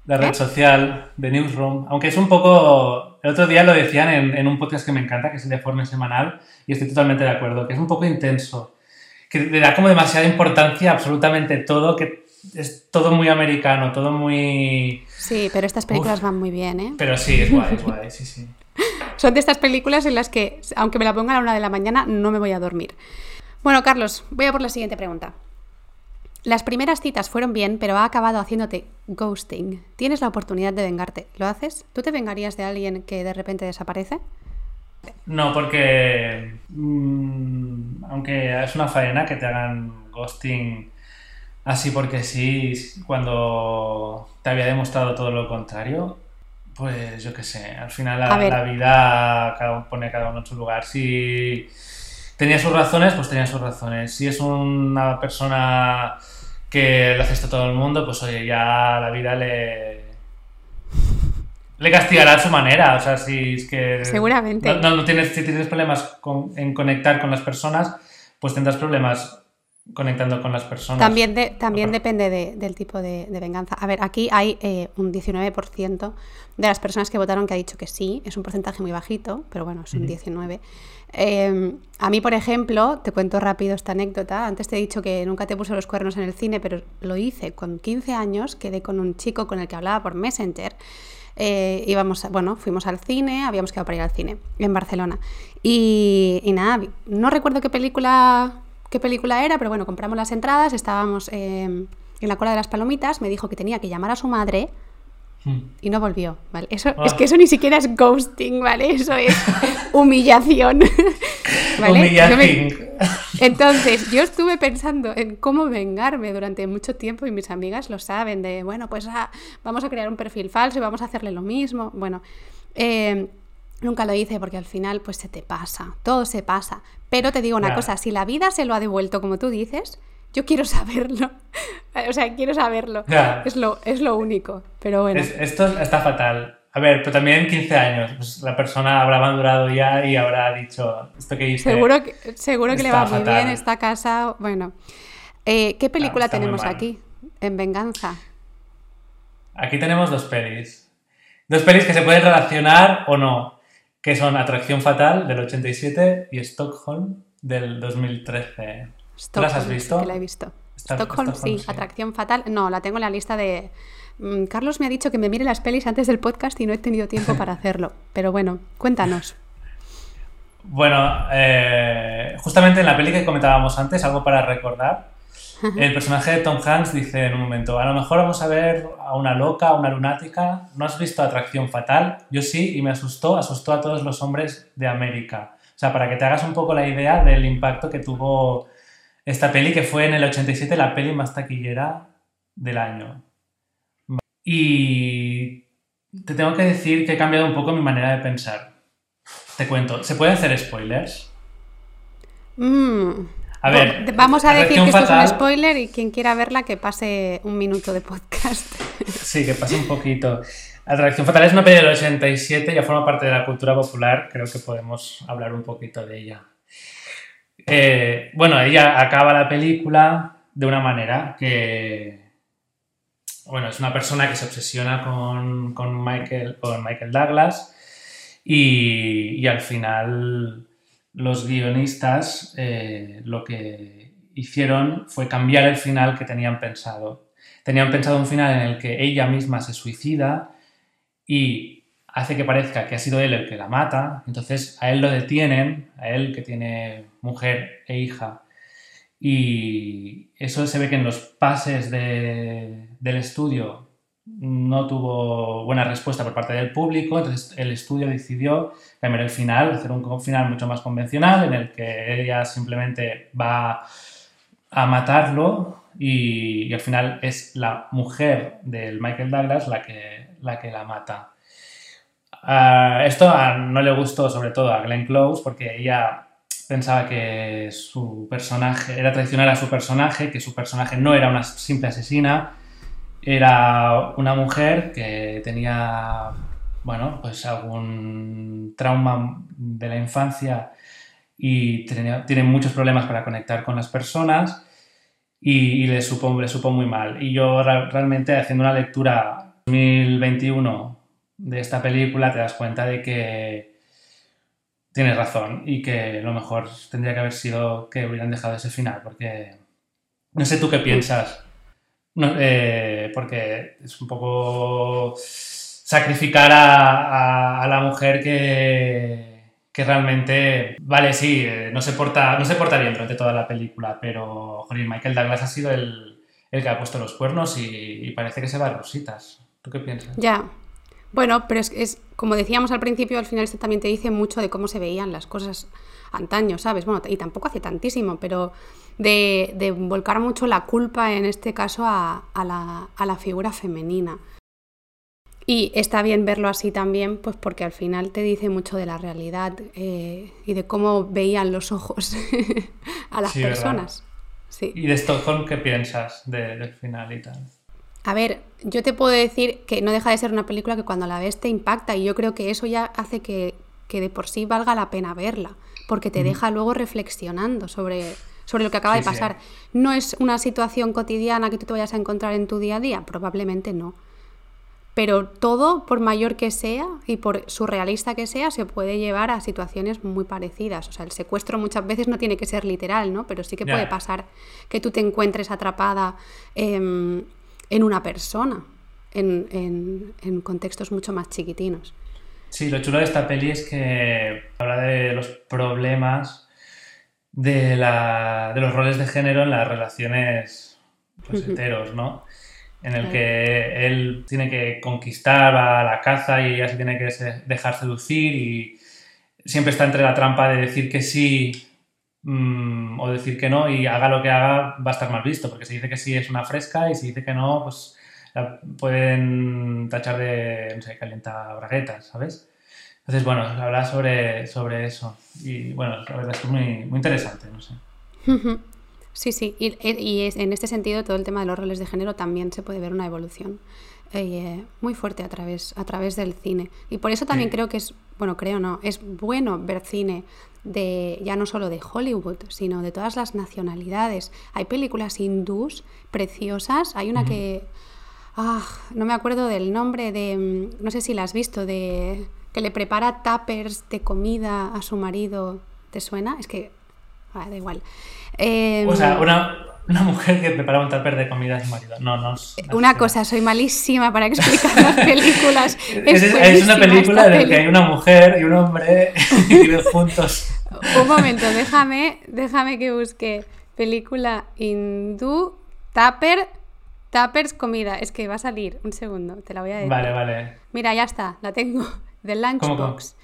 la red ¿Eh? social, The Newsroom, aunque es un poco... El otro día lo decían en, en un podcast que me encanta, que es el de Forma Semanal, y estoy totalmente de acuerdo, que es un poco intenso, que le da como demasiada importancia a absolutamente todo, que es todo muy americano, todo muy... Sí, pero estas películas van muy bien, ¿eh? Pero sí, es guay, es guay, sí, sí. Son de estas películas en las que, aunque me la pongan a la una de la mañana, no me voy a dormir. Bueno, Carlos, voy a por la siguiente pregunta. Las primeras citas fueron bien, pero ha acabado haciéndote ghosting. Tienes la oportunidad de vengarte. ¿Lo haces? ¿Tú te vengarías de alguien que de repente desaparece? No, porque mm, aunque es una faena que te hagan ghosting así porque sí, cuando te había demostrado todo lo contrario, pues yo qué sé, al final la, la vida cada uno pone a cada uno en su lugar. Si tenía sus razones, pues tenía sus razones. Si es una persona que le hace esto a todo el mundo, pues oye, ya la vida le, le castigará a su manera. O sea, si es que. Seguramente. No, no- no tienes, si tienes problemas con- en conectar con las personas, pues tendrás problemas conectando con las personas. También, de- también depende de- del tipo de, de venganza. A ver, aquí hay eh, un 19% de las personas que votaron que ha dicho que sí. Es un porcentaje muy bajito, pero bueno, es un 19%. Eh, a mí, por ejemplo, te cuento rápido esta anécdota. Antes te he dicho que nunca te puse los cuernos en el cine, pero lo hice con 15 años. Quedé con un chico con el que hablaba por Messenger. Eh, íbamos, a- bueno, fuimos al cine, habíamos quedado para ir al cine en Barcelona. Y, y nada, no recuerdo qué película, qué película era, pero bueno, compramos las entradas, estábamos eh, en la cola de las palomitas, me dijo que tenía que llamar a su madre Hmm. y no volvió, ¿vale? Eso, Ah. Es que eso ni siquiera es ghosting, ¿vale? Eso es humillación, ¿vale? Yo me- entonces, yo estuve pensando en cómo vengarme durante mucho tiempo y mis amigas lo saben, de, bueno, pues ah, vamos a crear un perfil falso y vamos a hacerle lo mismo. Bueno, eh, nunca lo hice porque al final pues se te pasa, todo se pasa. Pero te digo una cosa, si la vida se lo ha devuelto como tú dices, yo quiero saberlo. o sea, quiero saberlo. Es, lo, es lo único. Pero bueno. Es- esto está fatal. A ver, pero también 15 años. Pues la persona habrá madurado ya y habrá dicho esto que hice. Seguro que, seguro que le va muy bien, está casado. Bueno, Eh, ¿qué película tenemos aquí? En Venganza. Aquí tenemos dos pelis. Dos pelis que se pueden relacionar o no. Que son Atracción Fatal del 87 y Stockholm del 2013. ¿Tú las has visto? Que la he visto. Esta- Stockholm, Stockholm, sí. sí. Atracción Fatal. No, la tengo en la lista de. Mm, Carlos me ha dicho que me mire las pelis antes del podcast y no he tenido tiempo para hacerlo. Pero bueno, cuéntanos. Bueno, eh, justamente en la peli que comentábamos antes, algo para recordar, el personaje de Tom Hanks dice en un momento, a lo mejor vamos a ver a una loca, a una lunática, ¿no has visto Atracción Fatal? Yo sí, y me asustó, asustó a todos los hombres de América. O sea, para que te hagas un poco la idea del impacto que tuvo esta peli, que fue en el 87 la peli más taquillera del año. Y te tengo que decir que he cambiado un poco mi manera de pensar. Te cuento, ¿se pueden hacer spoilers? Mm. A ver, vamos a decir que esto es un spoiler y quien quiera verla que pase un minuto de podcast. Sí, que pasa un poquito. Atracción Fatal es una peli del 87, ya forma parte de la cultura popular, creo que podemos hablar un poquito de ella. Eh, bueno, ella acaba la película de una manera que... Bueno, es una persona que se obsesiona con, con Michael, con Michael Douglas y, y al final los guionistas eh, lo que hicieron fue cambiar el final que tenían pensado. Tenían pensado un final en el que ella misma se suicida y hace que parezca que ha sido él el que la mata, entonces a él lo detienen, a él que tiene mujer e hija, y eso se ve que en los pases de- del estudio no tuvo buena respuesta por parte del público, entonces el estudio decidió cambiar el final, hacer un final mucho más convencional en el que ella simplemente va a matarlo y, al final es la mujer del Michael Douglas la que la, que la mata. Esto no le gustó sobre todo a Glenn Close porque ella pensaba que su personaje era traicionar a su personaje, que su personaje no era una simple asesina, era una mujer que tenía, bueno, pues algún trauma de la infancia y tiene muchos problemas para conectar con las personas y, y le, supo, le supo muy mal. Y yo realmente haciendo una lectura 2021 de esta película te das cuenta de que tienes razón y que lo mejor tendría que haber sido que hubieran dejado ese final porque no sé tú qué piensas. No, eh, porque es un poco sacrificar a, la mujer que, que realmente, vale, sí, eh, no se, porta, no se porta bien durante toda la película, pero joder, Michael Douglas ha sido el, el que ha puesto los cuernos y, parece que se va a rositas. ¿Tú qué piensas? Ya. Bueno, pero es, es como decíamos al principio, al final esto también te dice mucho de cómo se veían las cosas antaño, ¿sabes? Bueno, y tampoco hace tantísimo, pero de, de volcar mucho la culpa, en este caso, a, a la, a la figura femenina. Y está bien verlo así también, pues porque al final te dice mucho de la realidad eh, y de cómo veían los ojos a las personas. Sí. ¿Y de Stockholm qué piensas de- del final y tal? A ver, yo te puedo decir que no deja de ser una película que cuando la ves te impacta y yo creo que eso ya hace que, que de por sí valga la pena verla, porque te deja luego reflexionando sobre, sobre lo que acaba Sí, de sí. pasar. ¿No es una situación cotidiana que tú te vayas a encontrar en tu día a día? Probablemente no. Pero todo, por mayor que sea y por surrealista que sea, se puede llevar a situaciones muy parecidas. O sea, el secuestro muchas veces no tiene que ser literal, ¿no? Pero sí que puede pasar que tú te encuentres atrapada em, en una persona, en, en- en contextos mucho más chiquitinos. Sí, lo chulo de esta peli es que habla de los problemas de, la- de los roles de género en las relaciones pues, heteros, ¿no? En el que él tiene que conquistar a la caza y ella se tiene que dejar seducir y siempre está entre la trampa de decir que sí mm, o decir que no y haga lo que haga va a estar mal visto, porque si dice que sí es una fresca y si dice que no, pues pueden tachar de, no sé, calienta braguetas, ¿sabes? Entonces, bueno, habla sobre, sobre eso. Y bueno, la verdad es que es muy, muy interesante, no sé. Sí, sí, y, y, en este sentido todo el tema de los roles de género también se puede ver una evolución eh, muy fuerte a través, a través del cine. Y por eso también creo que es, bueno, creo no, es bueno ver cine de ya no solo de Hollywood, sino de todas las nacionalidades. Hay películas hindús preciosas, hay una que, ah, no me acuerdo del nombre, de, mm, no sé si la has visto, de que le prepara tuppers de comida a su marido. ¿Te suena? Es que, ah, da igual o sea, em, una, mujer que prepara un tupper de comida a su marido. No, no. una cosa, soy malísima para explicar las películas. es, una película en la que hay una mujer y un hombre y viven juntos. Un momento, déjame, déjame que busque película hindú, tupper, tuppers comida. Es que va a salir, un segundo, te la voy a decir. Vale, vale. Mira, ya está, la tengo. The Lunchbox.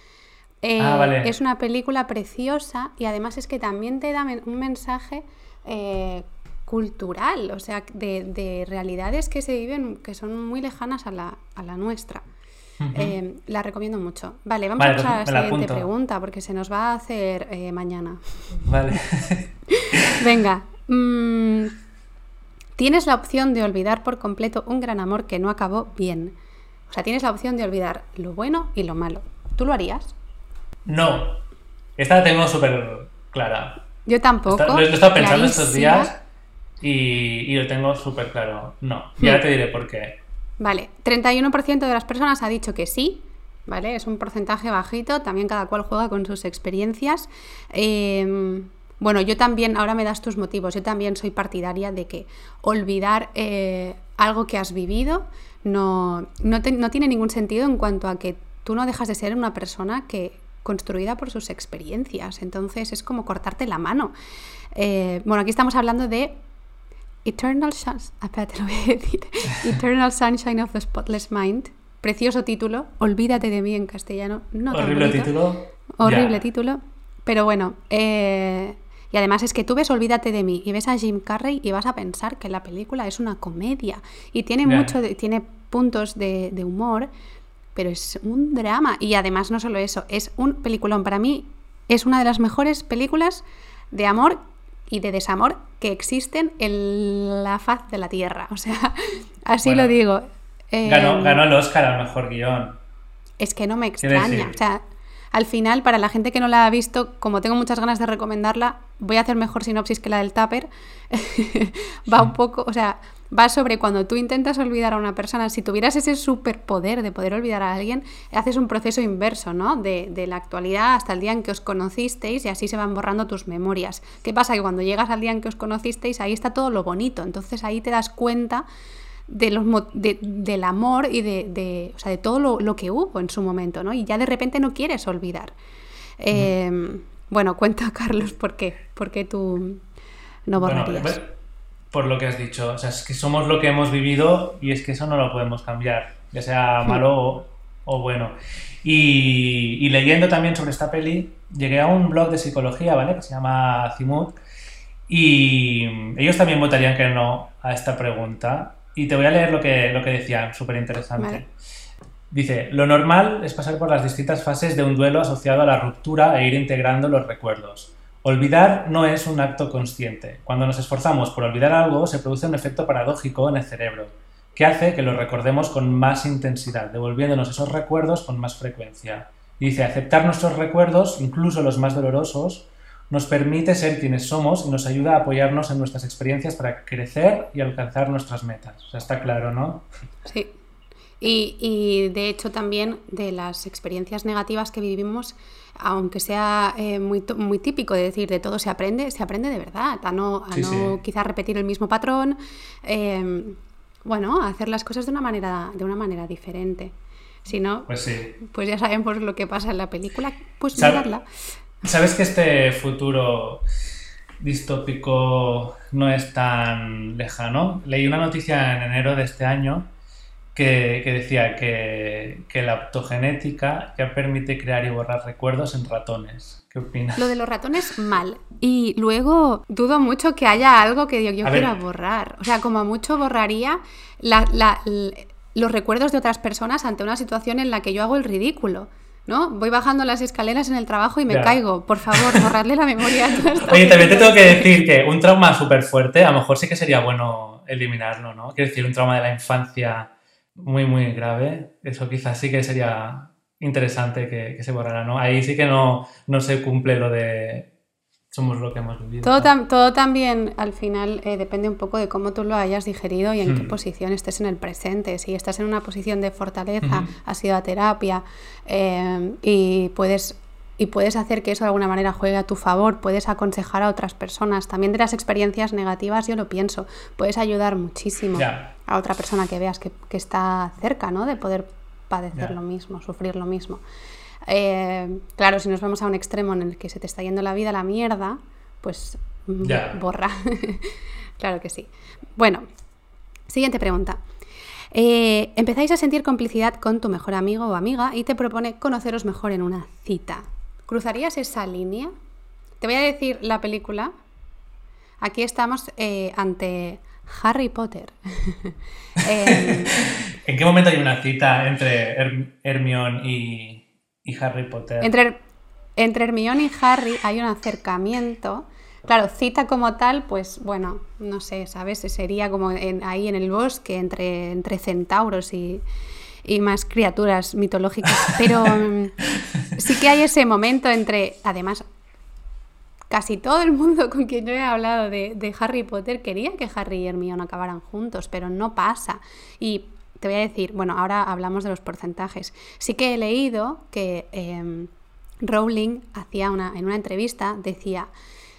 Ah, eh, es una película preciosa y además es que también te da un mensaje eh, cultural, o sea, de, realidades que se viven, que son muy lejanas a la, nuestra. Eh, la recomiendo mucho. Vale, vamos a pasar a la siguiente pregunta porque se nos va a hacer mañana. Vale. Venga. Mm, tienes la opción de olvidar por completo un gran amor que no acabó bien. O sea, tienes la opción de olvidar lo bueno y lo malo. ¿Tú lo harías? No. Esta la tengo súper clara. Yo tampoco. lo, he estado pensando estos días y, lo tengo súper claro. No. Y ahora hmm. te diré por qué. Vale. 31% de las personas ha dicho que sí. ¿Vale? Es un porcentaje bajito. También cada cual juega con sus experiencias. Em, bueno, yo también, ahora me das tus motivos, yo también soy partidaria de que olvidar eh, algo que has vivido no, no, no, tiene ningún sentido en cuanto a que tú no dejas de ser una persona que, construida por sus experiencias. Entonces es como cortarte la mano. Eh, bueno, aquí estamos hablando de Eternal Sunshine. Eternal Sunshine of the Spotless Mind. Precioso título. Olvídate de mí en castellano. No Horrible título. Horrible título. Pero bueno, eh, y además es que tú ves Olvídate de mí y ves a Jim Carrey y vas a pensar que la película es una comedia y tiene mucho, tiene puntos de, de humor, pero es un drama. Y además no solo eso, es un peliculón. Para mí es una de las mejores películas de amor y de desamor que existen en la faz de la Tierra. O sea, así lo digo. ganó, em, ganó, el Oscar al mejor guion. Es que no me extraña. O sea, al final, para la gente que no la ha visto, como tengo muchas ganas de recomendarla, voy a hacer mejor sinopsis que la del Tupper. Va un poco, o sea, va sobre cuando tú intentas olvidar a una persona, si tuvieras ese superpoder de poder olvidar a alguien, haces un proceso inverso, ¿no? De, de, la actualidad hasta el día en que os conocisteis y así se van borrando tus memorias. ¿Qué pasa? Que cuando llegas al día en que os conocisteis, ahí está todo lo bonito, entonces ahí te das cuenta de los, del amor y de, o sea, de todo lo, que hubo en su momento, ¿no? Y ya de repente no quieres olvidar. Em, bueno, cuenta, Carlos, ¿por qué? ¿Por qué tú no borrarías? por lo que has dicho, o sea, es que somos lo que hemos vivido y es que eso no lo podemos cambiar, ya sea hmm. malo o, bueno. Y, leyendo también sobre esta peli, llegué a un blog de psicología, ¿vale? Que se llama Zimut. Y ellos también votarían que no a esta pregunta. Y te voy a leer lo que, lo que decían, súper interesante. Dice, lo normal es pasar por las distintas fases de un duelo asociado a la ruptura e ir integrando los recuerdos. Olvidar no es un acto consciente. Cuando nos esforzamos por olvidar algo, se produce un efecto paradójico en el cerebro, que hace que lo recordemos con más intensidad, devolviéndonos esos recuerdos con más frecuencia. Y dice, aceptar nuestros recuerdos, incluso los más dolorosos, nos permite ser quienes somos y nos ayuda a apoyarnos en nuestras experiencias para crecer y alcanzar nuestras metas. O sea, está claro, ¿no? Sí. Y, de hecho también de las experiencias negativas que vivimos, aunque sea eh, muy, muy típico de decir de todo se aprende, se aprende de verdad, a no, a no quizás repetir el mismo patrón, em, bueno, a hacer las cosas de una manera, de una manera diferente. Si no, pues, pues ya sabemos lo que pasa en la película, pues mirarla. ¿Sabes que este futuro distópico no es tan lejano. Leí una noticia en enero de este año que, que decía que, que, la optogenética ya permite crear y borrar recuerdos en ratones. ¿Qué opinas? Lo de los ratones, mal. Y luego dudo mucho que haya algo que yo, yo quiera ver. borrar. O sea, como mucho borraría la, la, los recuerdos de otras personas ante una situación en la que yo hago el ridículo. ¿no? Voy bajando las escaleras en el trabajo y me ya. caigo. Por favor, borrarle la memoria. A Oye, también te tengo que decir que un trauma súper fuerte, a lo mejor sí que sería bueno eliminarlo, ¿no? Quiero decir, un trauma de la infancia muy, muy grave, eso quizás sí que sería interesante que, que se borrara, ¿no? Ahí sí que no, no se cumple lo de somos lo que hemos vivido. Todo, tam todo también al final eh, depende un poco de cómo tú lo hayas digerido y en mm. qué posición estés en el presente. Si estás en una posición de fortaleza, mm -hmm. has ido a terapia eh, y puedes y puedes hacer que eso de alguna manera juegue a tu favor, puedes aconsejar a otras personas. También de las experiencias negativas yo lo pienso, puedes ayudar muchísimo yeah. a otra persona que veas que, que está cerca, ¿no? De poder padecer Yeah. lo mismo, sufrir lo mismo. Eh, claro, si nos vamos a un extremo en el que se te está yendo la vida a la mierda, pues Ya. borra. claro que sí. Bueno, siguiente pregunta. Eh, empezáis a sentir complicidad con tu mejor amigo o amiga y te propone conoceros mejor en una cita. ¿Cruzarías esa línea? Te voy a decir la película. Aquí estamos eh, ante Harry Potter. Eh, ¿En qué momento hay una cita entre Herm Hermione y, y Harry Potter? Entre, entre Hermione y Harry hay un acercamiento. Claro, cita como tal, pues bueno, no sé, ¿sabes? Sería como en, ahí en el bosque, entre, entre centauros y, y más criaturas mitológicas. Pero mm, sí que hay ese momento entre, además, casi todo el mundo con quien yo he hablado de, de, Harry Potter quería que Harry y Hermione acabaran juntos, pero no pasa. Y te voy a decir, bueno, ahora hablamos de los porcentajes. Sí que he leído que eh, Rowling hacía una, en una entrevista, decía,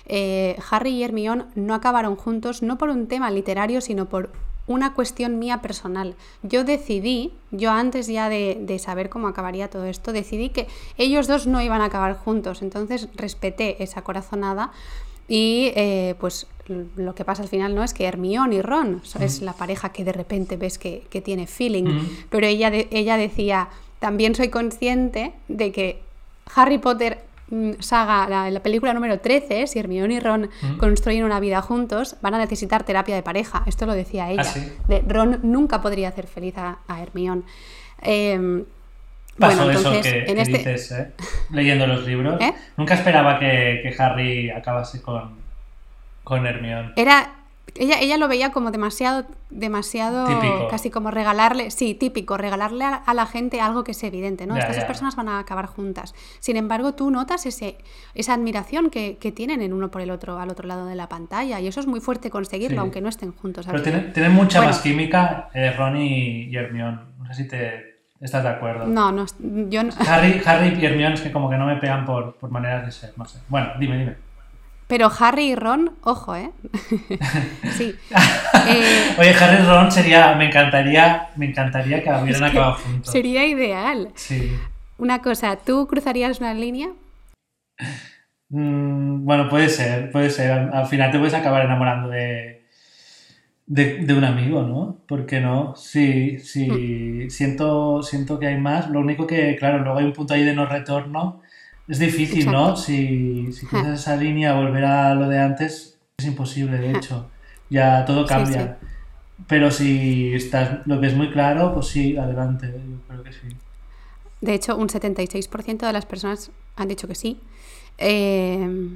eh, Harry y Hermione no acabaron juntos no por un tema literario, sino por una cuestión mía personal. Yo decidí, yo antes ya de, de, saber cómo acabaría todo esto, decidí que ellos dos no iban a acabar juntos. Entonces respeté esa corazonada y eh, pues lo que pasa al final no es que Hermione y Ron mm. es la pareja que de repente ves que, que tiene feeling, mm. pero ella, de, ella decía, también soy consciente de que Harry Potter saga, la, la, película número 13, si Hermione y Ron mm. construyen una vida juntos, van a necesitar terapia de pareja. Esto lo decía ella. ¿Ah, sí? de, Ron nunca podría hacer feliz a, a Hermione. Eh, Pasó bueno, entonces, eso que, en que este... dices, ¿eh? leyendo los libros. ¿Eh? Nunca esperaba que, que, Harry acabase con, con Hermione. Era, ella, ella lo veía como demasiado, demasiado, típico. casi como regalarle, sí, típico, regalarle a, a la gente algo que es evidente, ¿no? Ya, Estas ya. dos personas van a acabar juntas. Sin embargo, tú notas ese, esa admiración que, que, tienen en uno por el otro, al otro lado de la pantalla, y eso es muy fuerte conseguirlo, sí. aunque no estén juntos. Pero tienen, tienen mucha bueno, más química eh, Ron y, y Hermione. No sé si te estás de acuerdo. No, no, yo no. Harry, Harry y Hermione es que como que no me pegan por, por maneras de ser, no sé. Bueno, dime, dime. Pero Harry y Ron, ojo, ¿eh? sí. eh... Oye, Harry y Ron sería, me encantaría, me encantaría que hubieran es que acabado juntos. Sería ideal. Sí. Una cosa, ¿tú cruzarías una línea? Mm, bueno, puede ser, puede ser. Al, al, final te puedes acabar enamorando de, de, de un amigo, ¿no? ¿Por qué no? Sí, sí. Mm. Siento, siento que hay más. Lo único que, claro, luego hay un punto ahí de no retorno es difícil, Exacto. ¿no? Si, si cruzas esa línea, volver a lo de antes es imposible, de hecho. Ya todo cambia. Sí, sí. Pero si estás, lo que es muy claro, pues sí, adelante, yo creo que sí. De hecho, un 76% de las personas han dicho que sí. Eh,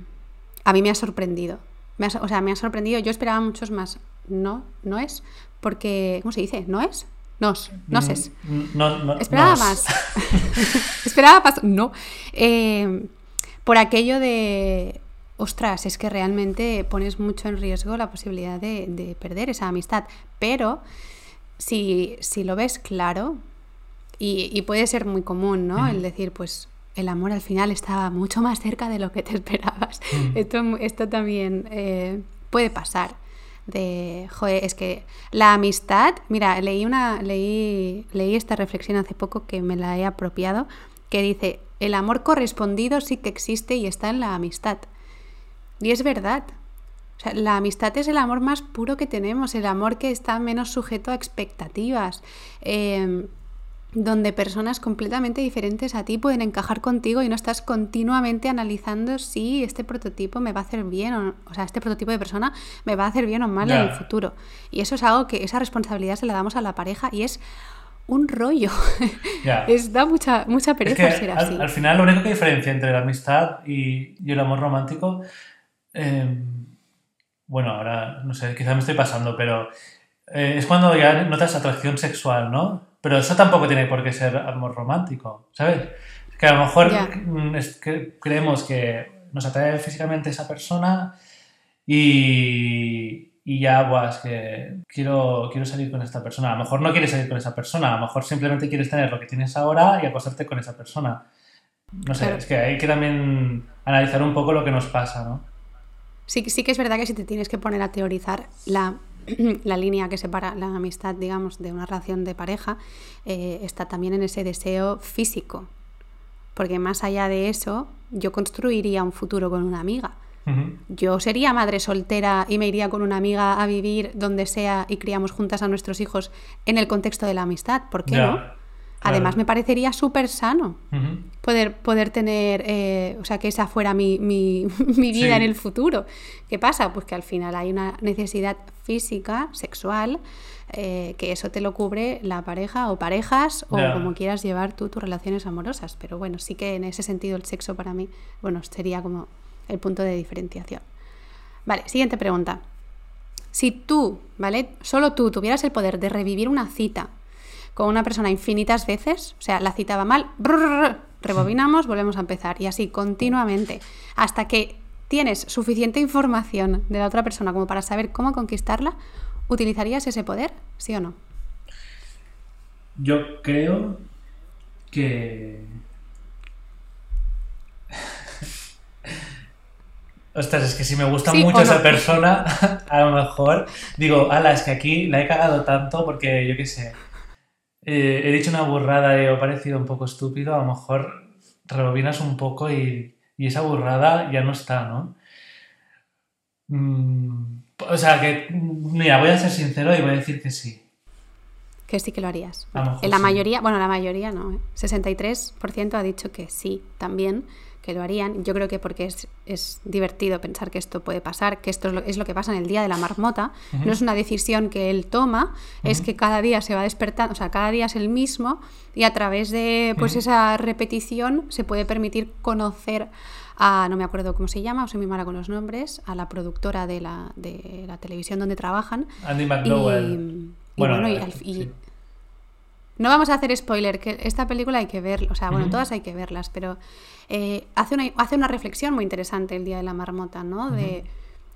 a mí me ha sorprendido. Me ha, o sea, me ha sorprendido. Yo esperaba muchos más. No, no es. Porque, ¿cómo se dice? ¿No es? Nos, noses. Mm, no, no, Esperaba nos. más. Esperaba más. No. Eh, por aquello de. Ostras, es que realmente pones mucho en riesgo la posibilidad de, de perder esa amistad. Pero si, si, lo ves claro, y, y, puede ser muy común, ¿no? Mm. El decir, pues el amor al final estaba mucho más cerca de lo que te esperabas. Mm. Esto, esto también eh, puede pasar de, joder, es que la amistad, mira, leí una, leí, leí esta reflexión hace poco que me la he apropiado, que dice, el amor correspondido sí que existe y está en la amistad. Y es verdad, O sea, la amistad es el amor más puro que tenemos, el amor que está menos sujeto a expectativas. Eh, donde personas completamente diferentes a ti pueden encajar contigo y no estás continuamente analizando si este prototipo me va a hacer bien o, o sea, este prototipo de persona me va a hacer bien o mal en el futuro. Y eso es algo que esa responsabilidad se la damos a la pareja y es un rollo. Es, da mucha, mucha Es pereza que ser así. al, al final lo único que diferencia entre la amistad y, y el amor romántico, eh, bueno, ahora no sé, quizá me estoy pasando, pero eh, es cuando ya notas atracción sexual, ¿no? Pero eso tampoco tiene por qué ser amor romántico, ¿sabes? Que a lo mejor mm, es que creemos que nos atrae físicamente esa persona y, y ya, buah, es que quiero, quiero salir con esta persona. A lo mejor no quieres salir con esa persona, a lo mejor simplemente quieres tener lo que tienes ahora y acostarte con esa persona. No sé, Claro. es que hay que también analizar un poco lo que nos pasa, ¿no? Sí, sí que es verdad que si te tienes que poner a teorizar la, la línea que separa la amistad, digamos, de una relación de pareja, eh, está también en ese deseo físico. Porque más allá de eso, yo construiría un futuro con una amiga. Yo sería madre soltera y me iría con una amiga a vivir donde sea y criamos juntas a nuestros hijos en el contexto de la amistad. ¿Por qué no? Claro. Además, me parecería súper sano poder, poder tener, eh, o sea, que esa fuera mi, mi- mi vida Sí. en el futuro. ¿Qué pasa? Pues que al final hay una necesidad física, sexual, eh, que eso te lo cubre la pareja o parejas o como quieras llevar tú tus relaciones amorosas. Pero bueno, sí que en ese sentido el sexo para mí, bueno, sería como el punto de diferenciación. Vale, siguiente pregunta. Si tú, ¿vale? Solo tú tuvieras el poder de revivir una cita con una persona infinitas veces, o sea, la cita va mal, brrr, rebobinamos, volvemos a empezar y así continuamente, hasta que tienes suficiente información de la otra persona como para saber cómo conquistarla, ¿utilizarías ese poder? ¿Sí o no? Yo creo que. Ostras, es que si me gusta Sí mucho esa persona, a lo mejor digo, ala, es que aquí la he cagado tanto porque yo qué sé, eh, he dicho una burrada y he parecido un poco estúpido, a lo mejor rebobinas un poco y, y esa burrada ya no está, ¿no? Mm, o sea, que, mira, voy a ser sincero y voy a decir que sí. Que sí que lo harías. A lo mejor En la sí. mayoría, bueno, la mayoría no, ¿eh? 63% ha dicho que sí, también, que lo harían. Yo creo que porque es, es divertido pensar que esto puede pasar, que esto es lo, es lo que pasa en el día de la marmota. No es una decisión que él toma, es que cada día se va despertando, o sea, cada día es el mismo y a través de pues esa repetición se puede permitir conocer a, no me acuerdo cómo se llama, o soy muy mala con los nombres, a la productora de la, de la televisión donde trabajan. Andy McDowell. y Bueno, bueno, y, eh, al- y- sí. No vamos a hacer spoiler, que esta película hay que verla, o sea, bueno, todas hay que verlas, pero eh, hace, una, hace una reflexión muy interesante el Día de la Marmota, ¿no? De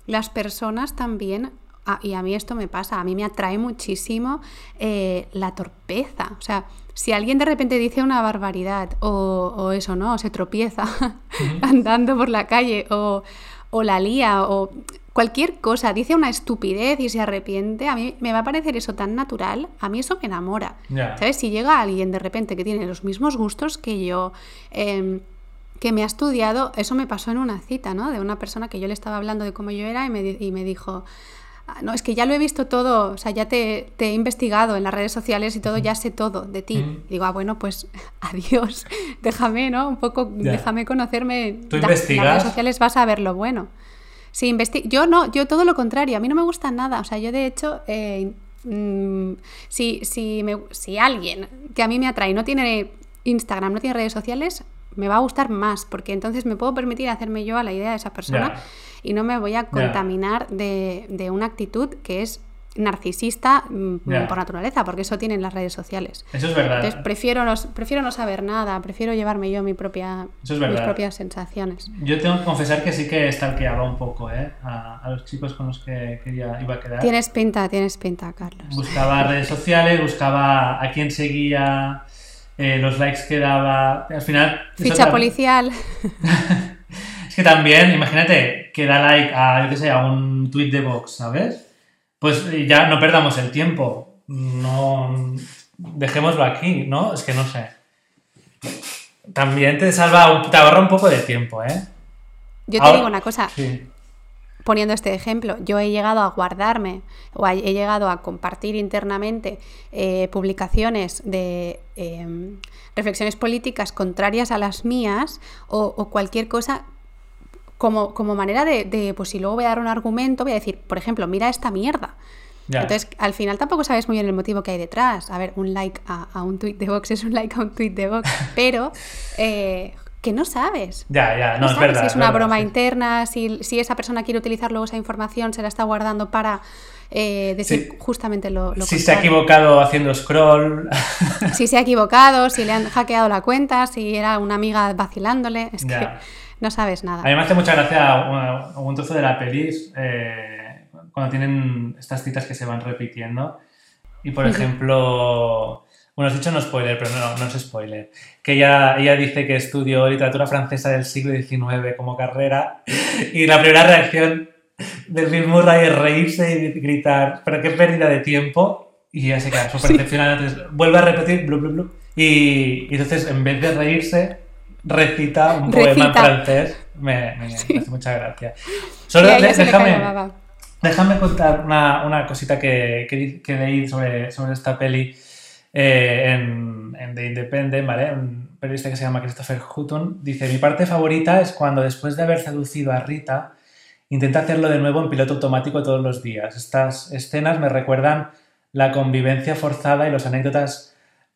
las personas también, ah, y a mí esto me pasa, a mí me atrae muchísimo eh, la torpeza, o sea, si alguien de repente dice una barbaridad o, o eso, ¿no? O se tropieza andando por la calle o, o la lía o cualquier cosa, dice una estupidez y se arrepiente, a mí me va a parecer eso tan natural, a mí eso me enamora. ¿Sabes? Si llega alguien de repente que tiene los mismos gustos que yo, em, que me ha estudiado, eso me pasó en una cita, ¿no? De una persona que yo le estaba hablando de cómo yo era y me, y me dijo, "Ah, no, es que ya lo he visto todo, o sea, ya te, te he investigado en las redes sociales y todo, ya sé todo de ti. Y digo, ah, bueno, pues adiós, déjame, ¿no? Un poco, déjame conocerme. ¿Tú investigas? En las redes sociales vas a ver lo bueno. Sí, investi- yo no, yo todo lo contrario, a mí no me gusta nada. O sea, yo de hecho, eh, mm, si, si, me- si alguien que a mí me atrae no tiene Instagram, no tiene redes sociales, me va a gustar más, porque entonces me puedo permitir hacerme yo a la idea de esa persona y no me voy a contaminar de, de una actitud que es narcisista mm, por naturaleza, porque eso tienen las redes sociales. Eso es verdad. Entonces prefiero no, prefiero no saber nada, prefiero llevarme yo mi propia, Eso es mis propias sensaciones. Yo tengo que confesar que sí que stalkeaba un poco, ¿eh? A, a los chicos con los que quería, iba a quedar. Tienes pinta, tienes pinta, Carlos. Buscaba redes sociales, buscaba a quién seguía, eh, los likes que daba. Al final. Ficha policial. Es que también, imagínate que da like a, yo qué sé, a un tweet de Vox, ¿sabes? Pues eh, ya no perdamos el tiempo. No. Dejémoslo aquí, ¿no? Es que no sé. También te salva, te ahorra un poco de tiempo, ¿eh? Yo te digo una cosa, Sí. poniendo este ejemplo, yo he llegado a guardarme o he llegado a compartir internamente eh, publicaciones de em, reflexiones políticas contrarias a las mías o, cualquier cosa como, como manera de, pues si luego voy a dar un argumento, voy a decir, por ejemplo, mira esta mierda. Entonces, al final tampoco sabes muy bien el motivo que hay detrás. A ver, un like a, un tweet de Vox es un like a un tweet de Vox, pero eh, que no sabes. Ya, ya, no, es verdad. Si es una broma interna, si, esa persona quiere utilizar luego esa información, se la está guardando para eh, decir justamente lo, lo Si se ha equivocado haciendo scroll. Si se ha equivocado, si le han hackeado la cuenta, si era una amiga vacilándole. Es que no sabes nada. A mí me hace mucha gracia un, trozo de la pelis eh, cuando tienen estas citas que se van repitiendo. Y por ejemplo bueno, has dicho no spoiler, pero no, no es spoiler. Que ella, ella dice que estudió literatura francesa del siglo XIX como carrera y la primera reacción del Bill Murray es reírse y gritar, pero qué pérdida de tiempo. Y ya se queda súper decepcionada. Entonces vuelve a repetir, blu, blu, blu. Y, entonces en vez de reírse, recita un poema en francés. Me, me, hace mucha gracia. Solo déjame, déjame contar una, una cosita que, que, que, leí sobre, sobre esta peli. Eh, en, The Independent, ¿vale? Un periodista que se llama Christopher Hutton dice: Mi parte favorita es cuando después de haber seducido a Rita, intenta hacerlo de nuevo en piloto automático todos los días. Estas escenas me recuerdan la convivencia forzada y los anécdotas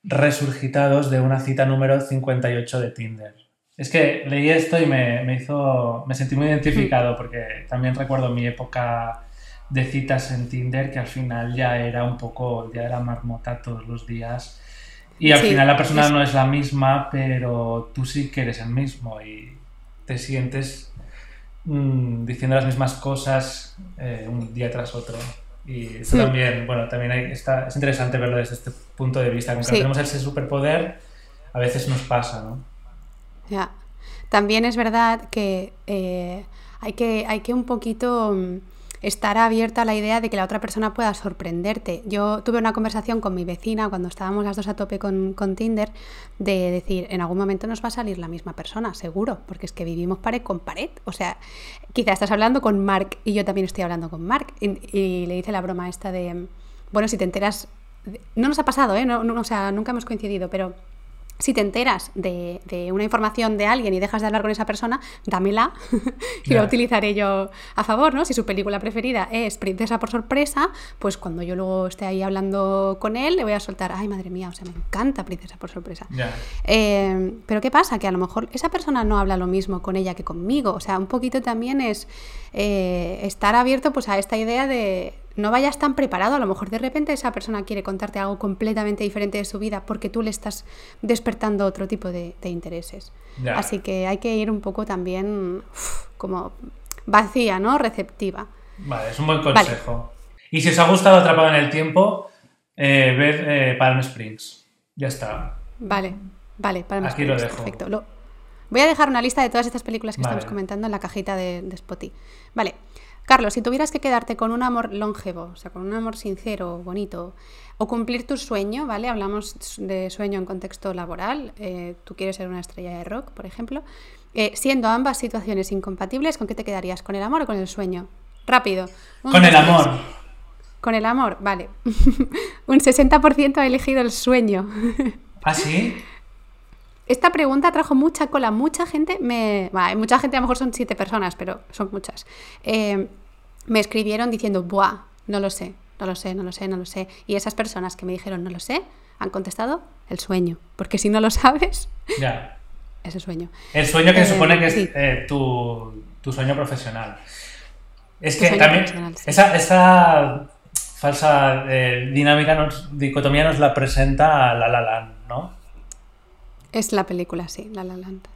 resurgitados de una cita número 58 de Tinder. Es que leí esto y me, me hizo. me sentí muy identificado porque también recuerdo mi época de citas en Tinder que al final ya era un poco, ya era marmota todos los días. Y al final la persona no es la misma, pero tú sí que eres el mismo y te sientes mm, diciendo las mismas cosas eh, un día tras otro. Y eso también, bueno, también está, es interesante verlo desde este punto de vista. Aunque tenemos ese superpoder, a veces nos pasa, ¿no? Ya. También es verdad que, eh, hay que hay que un poquito mm, estar abierta a la idea de que la otra persona pueda sorprenderte. Yo tuve una conversación con mi vecina cuando estábamos las dos a tope con, Tinder de decir, en algún momento nos va a salir la misma persona, seguro, porque es que vivimos pared con pared. O sea, quizá estás hablando con Mark y yo también estoy hablando con Mark. Y, le hice la broma esta de, bueno, si te enteras, no nos ha pasado, ¿eh? No, no, o sea, nunca hemos coincidido, pero si te enteras de, una información de alguien y dejas de hablar con esa persona, dámela y la utilizaré yo a favor, ¿no? Si su película preferida es Princesa por sorpresa, pues cuando yo luego esté ahí hablando con él, le voy a soltar, ay, madre mía, o sea, me encanta Princesa por sorpresa. Eh, pero ¿qué pasa? Que a lo mejor esa persona no habla lo mismo con ella que conmigo. O sea, un poquito también es eh, estar abierto pues, a esta idea de no vayas tan preparado. A lo mejor de repente esa persona quiere contarte algo completamente diferente de su vida porque tú le estás despertando otro tipo de, intereses. Así que hay que ir un poco también como vacía, ¿no? Receptiva. Vale, es un buen consejo. Y si os ha gustado Atrapado en el Tiempo, eh, ver eh, Palm Springs. Ya está. Vale, vale, Palm Aquí lo dejo. Perfecto. Voy a dejar una lista de todas estas películas que estamos comentando en la cajita de, de Spotify. Vale. Carlos, si tuvieras que quedarte con un amor longevo, o sea, con un amor sincero, bonito, o cumplir tu sueño, ¿vale? Hablamos de sueño en contexto laboral, eh, tú quieres ser una estrella de rock, por ejemplo, eh, siendo ambas situaciones incompatibles, ¿con qué te quedarías? ¿Con el amor o con el sueño? Rápido. con el amor. Con el amor, vale. un 60% ha elegido el sueño. ¿Ah, sí? Esta pregunta trajo mucha cola, mucha gente me... mucha gente, a lo mejor son siete personas, pero son muchas. Eh, me escribieron diciendo, buah, no lo sé, no lo sé, no lo sé, no lo sé. Y esas personas que me dijeron, no lo sé, han contestado el sueño. Porque si no lo sabes, ya. ese sueño. El sueño que se eh, supone que es eh, tu, sueño profesional. Es que también esa, esa, falsa dinámica, dicotomía nos la presenta La La Land, ¿no? Es la película, sí, La La Land.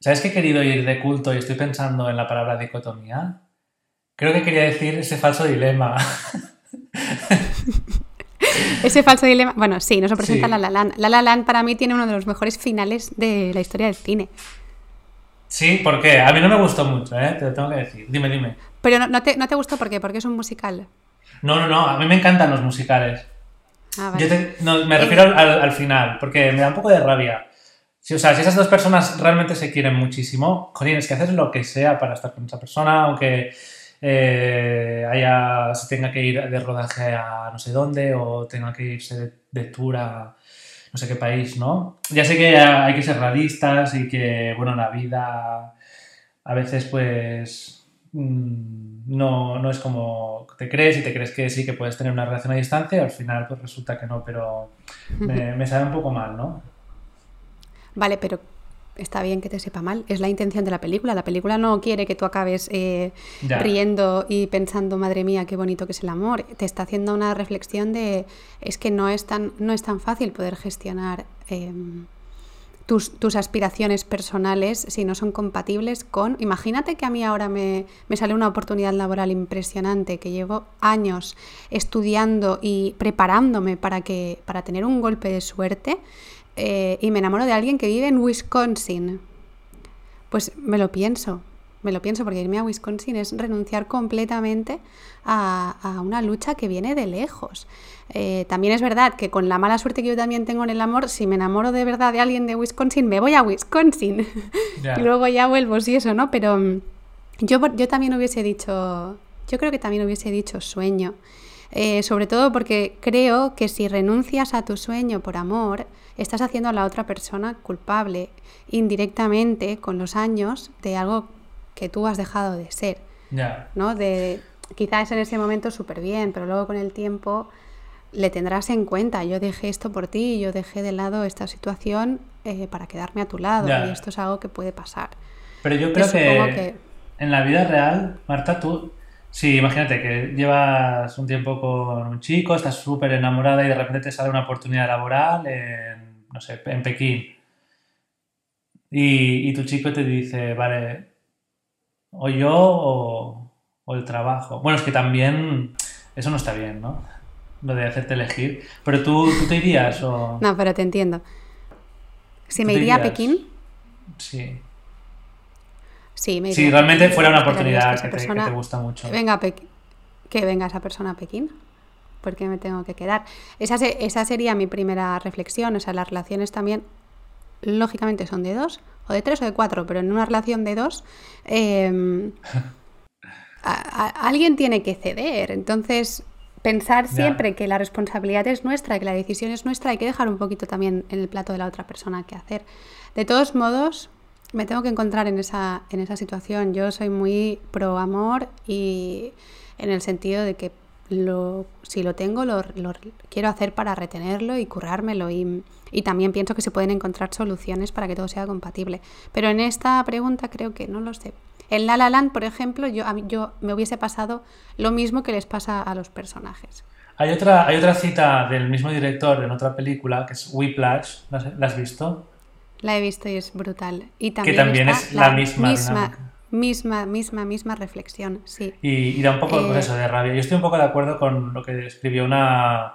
¿Sabes que he querido ir de culto y estoy pensando en la palabra dicotomía? Creo que quería decir ese falso dilema. ese falso dilema. Bueno, sí, nos lo presenta La La Land. La La Land para mí tiene uno de los mejores finales de la historia del cine. Sí, ¿por qué? A mí no me gustó mucho, ¿eh? Te lo tengo que decir. Dime, dime. Pero no, te, gustó ¿por qué? Porque es un musical. No, no, no. A mí me encantan los musicales. Ah, Yo me refiero al, final, porque me da un poco de rabia. Si, o sea, si esas dos personas realmente se quieren muchísimo, joder, es que haces lo que sea para estar con esa persona, aunque eh, haya, se tenga que ir de rodaje a no sé dónde o tenga que irse de, de tour a no sé qué país, ¿no? Ya sé que hay que ser realistas y que, bueno, la vida a veces pues mm, no, no es como te crees y te crees que sí que puedes tener una relación a distancia y al final pues resulta que no, pero me, me sabe un poco mal, ¿no? Vale, pero está bien que te sepa mal. Es la intención de la película. La película no quiere que tú acabes eh, riendo y pensando, madre mía, qué bonito que es el amor. Te está haciendo una reflexión de es que no es tan, no es tan fácil poder gestionar eh, tus, tus aspiraciones personales si no son compatibles con. Imagínate que a mí ahora me, me sale una oportunidad laboral impresionante, que llevo años estudiando y preparándome para, que, para tener un golpe de suerte eh, y me enamoro de alguien que vive en Wisconsin. Pues me lo pienso, me lo pienso, porque irme a Wisconsin es renunciar completamente a, a una lucha que viene de lejos. Eh, también es verdad que con la mala suerte que yo también tengo en el amor, si me enamoro de verdad de alguien de Wisconsin, me voy a Wisconsin. Y luego ya vuelvo, sí, eso, ¿no? Pero mm, yo, yo también hubiese dicho, yo creo que también hubiese dicho sueño. Eh, sobre todo porque creo que si renuncias a tu sueño por amor, estás haciendo a la otra persona culpable indirectamente con los años de algo que tú has dejado de ser, Ya. ¿no? De quizás en ese momento súper bien, pero luego con el tiempo le tendrás en cuenta. Yo dejé esto por ti, yo dejé de lado esta situación eh, para quedarme a tu lado y esto es algo que puede pasar. Pero yo creo que, que- en la vida real, Marta, tú, sí, imagínate que llevas un tiempo con un chico, estás súper enamorada y de repente te sale una oportunidad laboral en, no sé, en Pekín. Y, y tu chico te dice, vale, o yo o, o el trabajo. Bueno, es que también eso no está bien, ¿no? Lo de hacerte elegir. Pero tú, tú te irías o... No, pero te entiendo. Si ¿Tú me iría a? Pekín, Sí. sí, me iría Si realmente Pekín, fuera una oportunidad que te, que persona te gusta mucho. Venga a Pekín. Que venga esa persona a Pekín. Porque me tengo que quedar. Esa, se- esa sería mi primera reflexión. O sea, las relaciones también, lógicamente, son de dos, o de tres o de cuatro, pero en una relación de dos, eh, a- a- alguien tiene que ceder. Entonces, pensar siempre que la responsabilidad es nuestra, que la decisión es nuestra, hay que dejar un poquito también en el plato de la otra persona que hacer. De todos modos, me tengo que encontrar en esa, en esa situación. Yo soy muy pro amor y en el sentido de que lo, si lo tengo, lo, lo quiero hacer para retenerlo y currármelo. Y, y también pienso que se pueden encontrar soluciones para que todo sea compatible. Pero en esta pregunta creo que no lo sé. En La La Land, por ejemplo, yo, a mí- yo me hubiese pasado lo mismo que les pasa a los personajes. Hay otra, hay otra cita del mismo director en otra película que es Whiplash. ¿La has, la has visto? La he visto y es brutal. Y también, también está es la misma misma, misma, misma, misma reflexión, sí. Y, y da un poco pues Eh. eso, de rabia. Yo estoy un poco de acuerdo con lo que escribió una,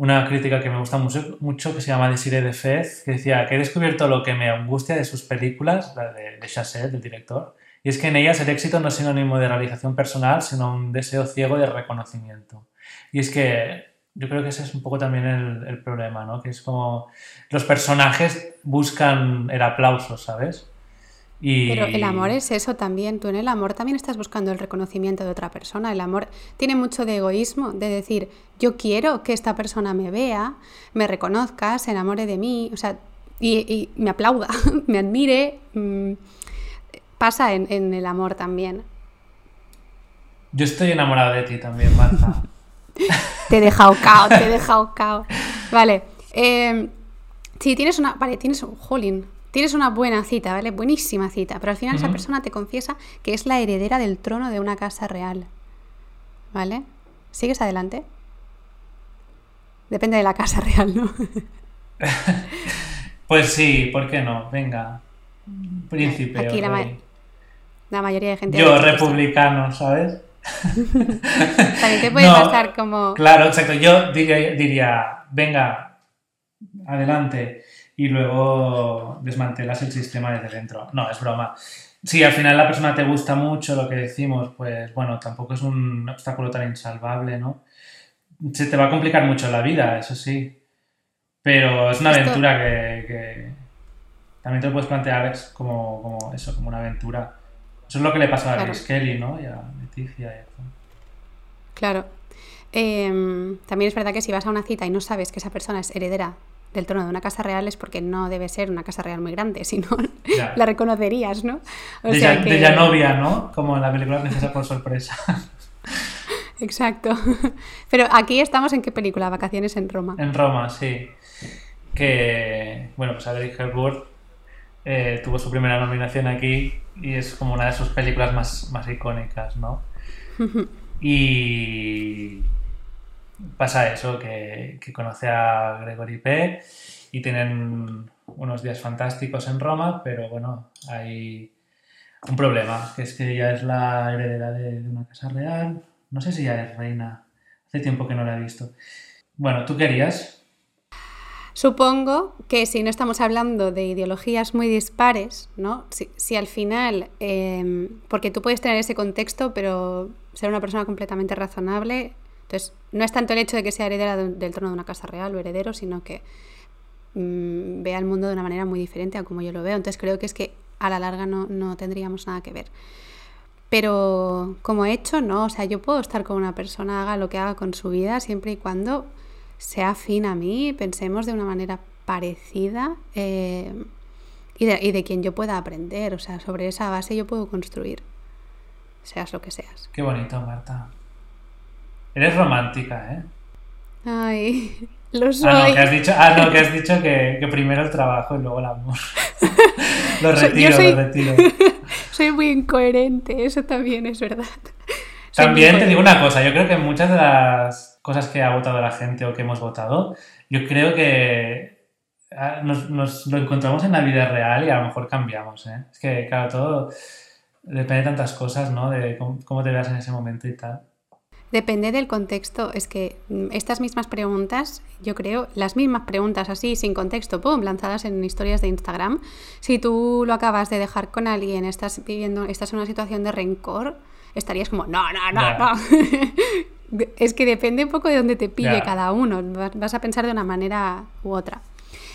una crítica que me gusta mucho, que se llama Desiree de Fez, que decía que he descubierto lo que me angustia de sus películas, la de, de del director, y es que en ellas el éxito no es sinónimo de realización personal, sino un deseo ciego de reconocimiento. Y es que yo creo que ese es un poco también el problema, ¿no? Que es como los personajes buscan el aplauso, ¿sabes? Y... Pero el amor es eso también. Tú en el amor también estás buscando el reconocimiento de otra persona. El amor tiene mucho de egoísmo, de decir, yo quiero que esta persona me vea, me reconozca, se enamore de mí, o sea, y, y me aplauda, me admire. mm, pasa en, en el amor también. Yo estoy enamorado de ti también, Marta. Te he dejado cao, te he dejado cao. Vale. eh, sí, tienes una. Vale, tienes un. Jolín. Tienes una buena cita, ¿vale? Buenísima cita. Pero al final esa persona te confiesa que es la heredera del trono de una casa real. ¿Vale? ¿Sigues adelante? Depende de la casa real, ¿no? Pues sí, ¿por qué no? Venga. Príncipe. Aquí la ma- rey. La mayoría de gente. Yo, republicano, ¿sabes? También te puede No, pasar como. Claro, exacto. Yo diría, diría, venga, adelante. Y luego desmantelas el sistema desde dentro. No, es broma. Si al final la persona te gusta mucho lo que decimos, pues bueno, tampoco es un obstáculo tan insalvable, ¿no? Se te va a complicar mucho la vida, eso sí. Pero es una aventura que, que también te lo puedes plantear como, como eso, como una aventura. Eso es lo que le pasa a Claro. Grace Kelly, ¿no? Y a Leticia. y a- Claro. Em, también es verdad que si vas a una cita y no sabes que esa persona es heredera del trono de una casa real es porque no debe ser una casa real muy grande, si no Ya. la reconocerías, ¿no? O de, sea ya, que- de ¿no? Como en la película Princesa por sorpresa. Exacto. Pero aquí estamos en qué película, Vacaciones en Roma. en Roma, sí. Que, bueno, pues Audrey Hepburn eh, tuvo su primera nominación aquí y es como una de sus películas más, más icónicas, ¿no? Y pasa eso, que, conoce a Gregory Peck y tienen unos días fantásticos en Roma, pero bueno, hay un problema, que es que ella es la heredera de, una casa real. No sé si ya es reina. Hace tiempo que no la he visto. Bueno, ¿tú querías? Supongo que si no estamos hablando de ideologías muy dispares, ¿no? Si, al final, eh, porque tú puedes tener ese contexto, pero ser una persona completamente razonable, entonces no es tanto el hecho de que sea heredera de- del trono de una casa real o heredero, sino que mm, vea el mundo de una manera muy diferente a como yo lo veo. Entonces creo que es que a la larga no, no tendríamos nada que ver. Pero como he hecho, no, o sea, yo puedo estar con una persona, haga lo que haga con su vida, siempre y cuando sea afín a mí, pensemos de una manera parecida eh, y, de, y de quien yo pueda aprender. O sea, sobre esa base yo puedo construir, seas lo que seas. Qué bonito, Marta. Eres romántica, ¿eh? Ay, lo soy. Ah, no, que has dicho, ah, no, que, has dicho que, que primero el trabajo y luego el amor. lo retiro, soy- lo retiro. Soy muy incoherente, eso también es verdad. Soy También te digo una cosa, yo creo que muchas de las cosas que ha votado la gente o que hemos votado, yo creo que ah, nos, nos lo encontramos en la vida real y a lo mejor cambiamos, ¿eh? Es que, claro, todo depende de tantas cosas, ¿no? De cómo, cómo te veas en ese momento y tal. Depende del contexto. Es que mm, estas mismas preguntas, yo creo, las mismas preguntas así, sin contexto, pum, lanzadas en historias de Instagram. Si tú lo acabas de dejar con alguien, estás viviendo, estás en una situación de rencor, estarías como, no, no, no, no. es que depende un poco de dónde te pille cada uno. Vas a pensar de una manera u otra.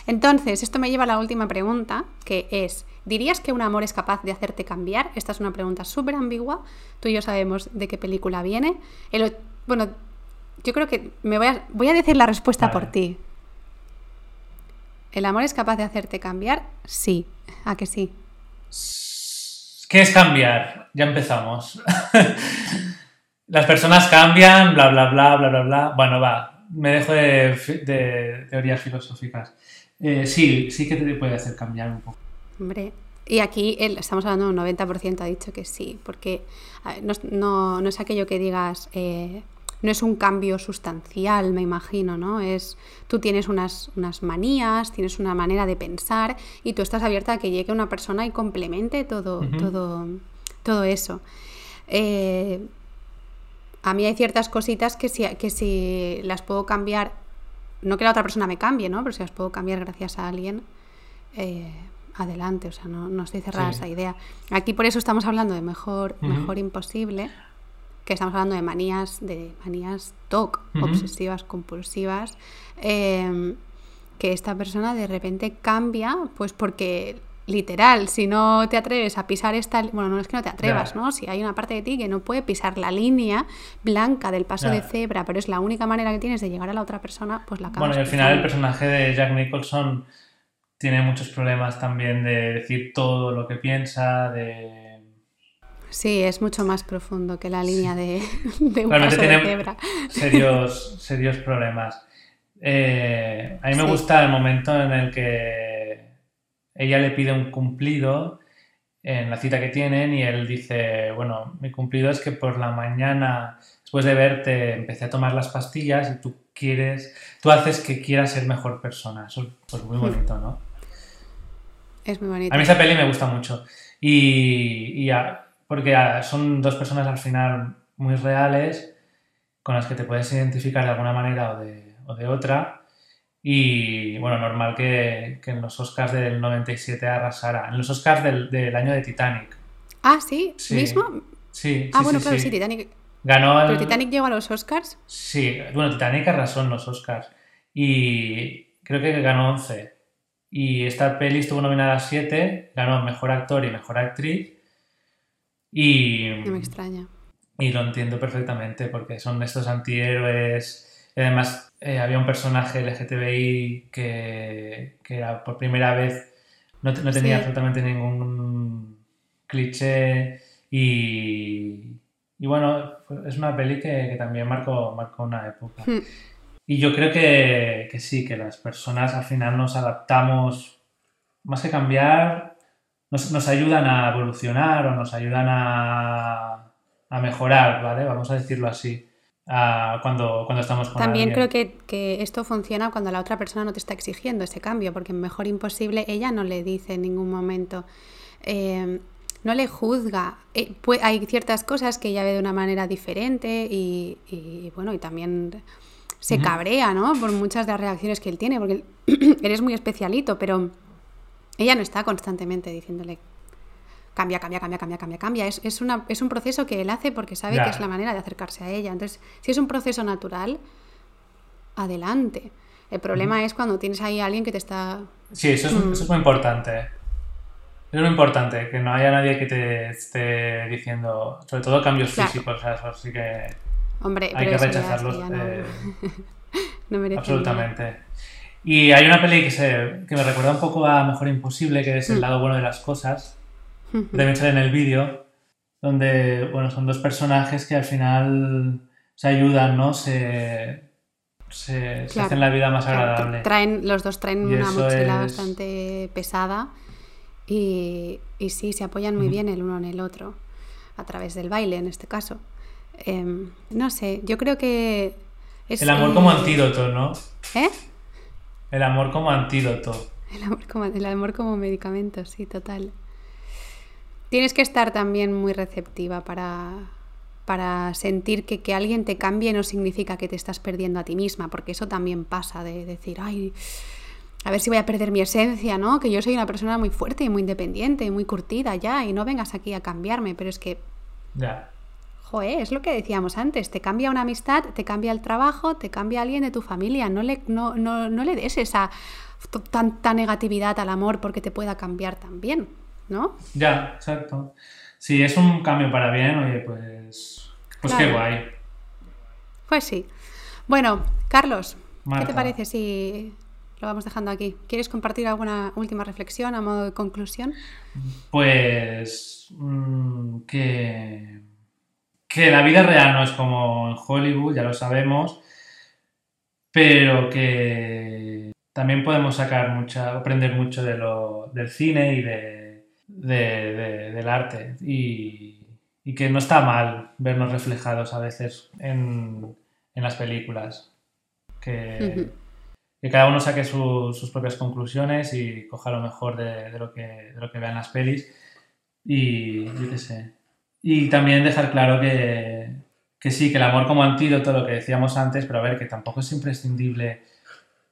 Entonces, esto me lleva a la última pregunta, que es, ¿dirías que un amor es capaz de hacerte cambiar? Esta es una pregunta súper ambigua. Tú y yo sabemos de qué película viene. El bueno, yo creo que me voy a, voy a decir la respuesta por ti. ¿El amor es capaz de hacerte cambiar? Sí. ¿A que sí? ¿Qué es cambiar? Ya empezamos. Las personas cambian, bla, bla, bla, bla, bla, bla. Bueno, va, me dejo de teorías filosóficas. Eh, sí, sí que te puede hacer cambiar un poco. Hombre. Y aquí el- estamos hablando de un 90% ha dicho que sí, porque ver, no, es- no- no es aquello que digas, eh, no es un cambio sustancial, me imagino, ¿no? Es, tú tienes unas, unas manías, tienes una manera de pensar y tú estás abierta a que llegue una persona y complemente todo, todo, todo eso. Eh, a mí hay ciertas cositas que si, que si las puedo cambiar, no que la otra persona me cambie, ¿no? Pero si las puedo cambiar gracias a alguien, eh, adelante, o sea, no, no estoy cerrada a Sí. esa idea. Aquí por eso estamos hablando de mejor, mejor imposible, que estamos hablando de manías, de manías TOC, obsesivas, compulsivas, eh, que esta persona de repente cambia, pues porque literal, si no te atreves a pisar esta, bueno, no es que no te atrevas. ¿no? Si hay una parte de ti que no puede pisar la línea blanca del paso de cebra, pero es la única manera que tienes de llegar a la otra persona, pues la acabas Bueno, y al final el personaje de Jack Nicholson tiene muchos problemas también de decir todo lo que piensa, de... Sí, es mucho más profundo que la línea de, de un Realmente paso de cebra. serios, serios problemas. Eh, a mí me Sí. gusta el momento en el que ella le pide un cumplido en la cita que tienen y él dice, bueno, mi cumplido es que por la mañana, después de verte, empecé a tomar las pastillas y tú quieres, tú haces que quieras ser mejor persona. Eso es pues, muy bonito, ¿no? Es muy bonito. A mí esa peli me gusta mucho. Y, y a- porque a- son dos personas al final muy reales con las que te puedes identificar de alguna manera o de, o de otra. Y bueno, normal que, que en los Oscars del 97 arrasara. En los Oscars del, del año de Titanic. Ah, sí, Sí. mismo. Sí, Ah, sí, bueno, claro, sí. sí, Titanic. Ganó el... Pero Titanic llegó a los Oscars. Sí, bueno, Titanic arrasó en los Oscars. Y creo que ganó 11. Y esta peli estuvo nominada a 7, ganó Mejor Actor y Mejor Actriz. Y, No me extraña. y lo entiendo perfectamente porque son estos antihéroes. Y Además, eh, había un personaje LGTBI que, que era por primera vez, no, no tenía Sí. absolutamente ningún cliché y, y bueno, es una peli que, que también marcó, marcó una época. Hmm. Y yo creo que, que sí, que las personas al final nos adaptamos, más que cambiar, nos, nos ayudan a evolucionar o nos ayudan a, a mejorar, ¿vale? Vamos a decirlo así, cuando, cuando estamos con También alguien. creo que, que esto funciona cuando la otra persona no te está exigiendo ese cambio, porque Mejor Imposible ella no le dice en ningún momento, eh, no le juzga. Eh, hay ciertas cosas que ella ve de una manera diferente y, y, bueno, y también se cabrea, ¿no? Por muchas de las reacciones que él tiene, porque él- eres muy especialito, pero ella no está constantemente diciéndole cambia, cambia, cambia, cambia, cambia, cambia. Es, es, una, es un proceso que él hace porque sabe que es la manera de acercarse a ella. Entonces, si es un proceso natural, adelante. El problema es cuando tienes ahí a alguien que te está... Sí, eso es, Mm. eso es muy importante. Es muy importante, que no haya nadie que te esté diciendo, sobre todo cambios Claro. físicos, o sea, eso sí que Hombre, hay que ya- rechazarlos. ya no, eh, no merece Absolutamente. Y hay una peli que, se, que me recuerda un poco a Mejor Imposible, que es El Mm. lado bueno de las cosas. También sale en el vídeo, donde, bueno, son dos personajes que al final se ayudan, ¿no? Se, se, hacen la vida más agradable. traen, los dos traen Y una mochila es- bastante pesada y, y sí, se apoyan muy bien el uno en el otro, a través del baile en este caso. Em, no sé, yo creo que... Es, El amor como eh, antídoto, ¿no? ¿Eh? El amor como antídoto. El amor, como, el amor como medicamento, sí, total. Tienes que estar también muy receptiva para, para sentir que que alguien te cambie no significa que te estás perdiendo a ti misma, porque eso también pasa de decir, ay, a ver si voy a perder mi esencia, ¿no? Que yo soy una persona muy fuerte y muy independiente y muy curtida ya, y no vengas aquí a cambiarme, pero es que Ya. Joder, es lo que decíamos antes, te cambia una amistad, te cambia el trabajo, te cambia alguien de tu familia, no le, no, no, no le des esa tanta negatividad al amor porque te pueda cambiar también, ¿no? Ya, exacto. Si es un cambio para bien, oye, pues. Pues qué guay. Pues sí. Bueno, Carlos, ¿qué te parece si lo vamos dejando aquí? ¿Quieres compartir alguna última reflexión a modo de conclusión? Pues. mm, que. Que la vida real no es como en Hollywood, ya lo sabemos. Pero que también podemos sacar mucha, aprender mucho de lo, del cine y de, de- de- del arte. Y, y que no está mal vernos reflejados a veces en, en las películas. Que, que cada uno saque su- sus propias conclusiones y coja lo mejor de, de lo, que, de lo que vean las pelis. Y yo qué sé. Y también dejar claro que, que sí, que el amor como antídoto, lo que decíamos antes, pero a ver, que tampoco es imprescindible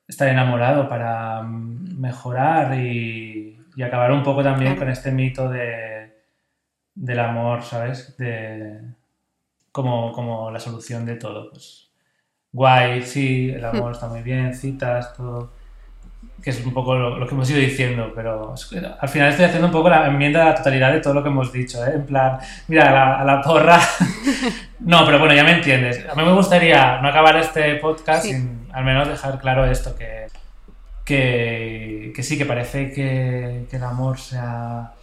estar enamorado para mejorar y, y acabar un poco también Claro. con este mito de, del amor, ¿sabes? De, como, como la solución de todo. Pues guay, sí, el amor está muy bien, citas, todo. Que es un poco lo, lo que hemos ido diciendo, pero es al final estoy haciendo un poco la enmienda a la totalidad de todo lo que hemos dicho, ¿eh? En plan, mira, a la, a la porra. no, pero bueno, ya me entiendes. A mí me gustaría no acabar este podcast Sí. sin al menos dejar claro esto, que, que, que sí, que parece que, que el amor sea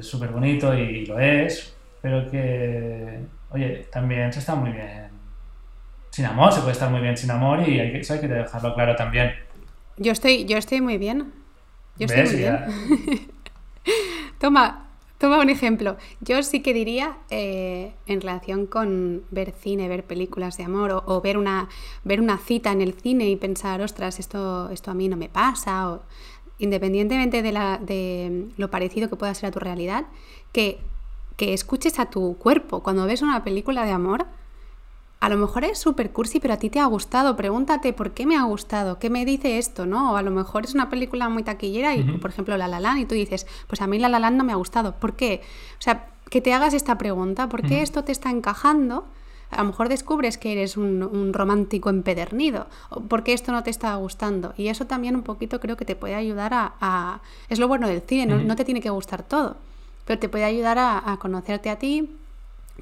súper bonito y lo es, pero que, oye, también se está muy bien sin amor, se puede estar muy bien sin amor y hay que, eso hay que dejarlo claro también. Yo estoy, yo estoy muy bien. Yo estoy muy bien. Toma, toma un ejemplo. Yo sí que diría, eh, en relación con ver cine, ver películas de amor, o, ver, una, ver una cita en el cine y pensar, ostras, esto, esto a mí no me pasa, o independientemente de, la, de lo parecido que pueda ser a tu realidad, que, que escuches a tu cuerpo. Cuando ves una película de amor, a lo mejor es súper cursi, pero a ti te ha gustado. Pregúntate por qué me ha gustado, qué me dice esto, ¿no? O a lo mejor es una película muy taquillera y, por ejemplo, La La Land, y tú dices, pues a mí La La Land no me ha gustado. ¿Por qué? O sea, que te hagas esta pregunta, ¿por qué esto te está encajando? A lo mejor descubres que eres un, un romántico empedernido, o por qué esto no te está gustando. Y eso también un poquito creo que te puede ayudar a... a- Es lo bueno del cine, no te tiene que gustar todo. pero te puede ayudar a, a conocerte a ti,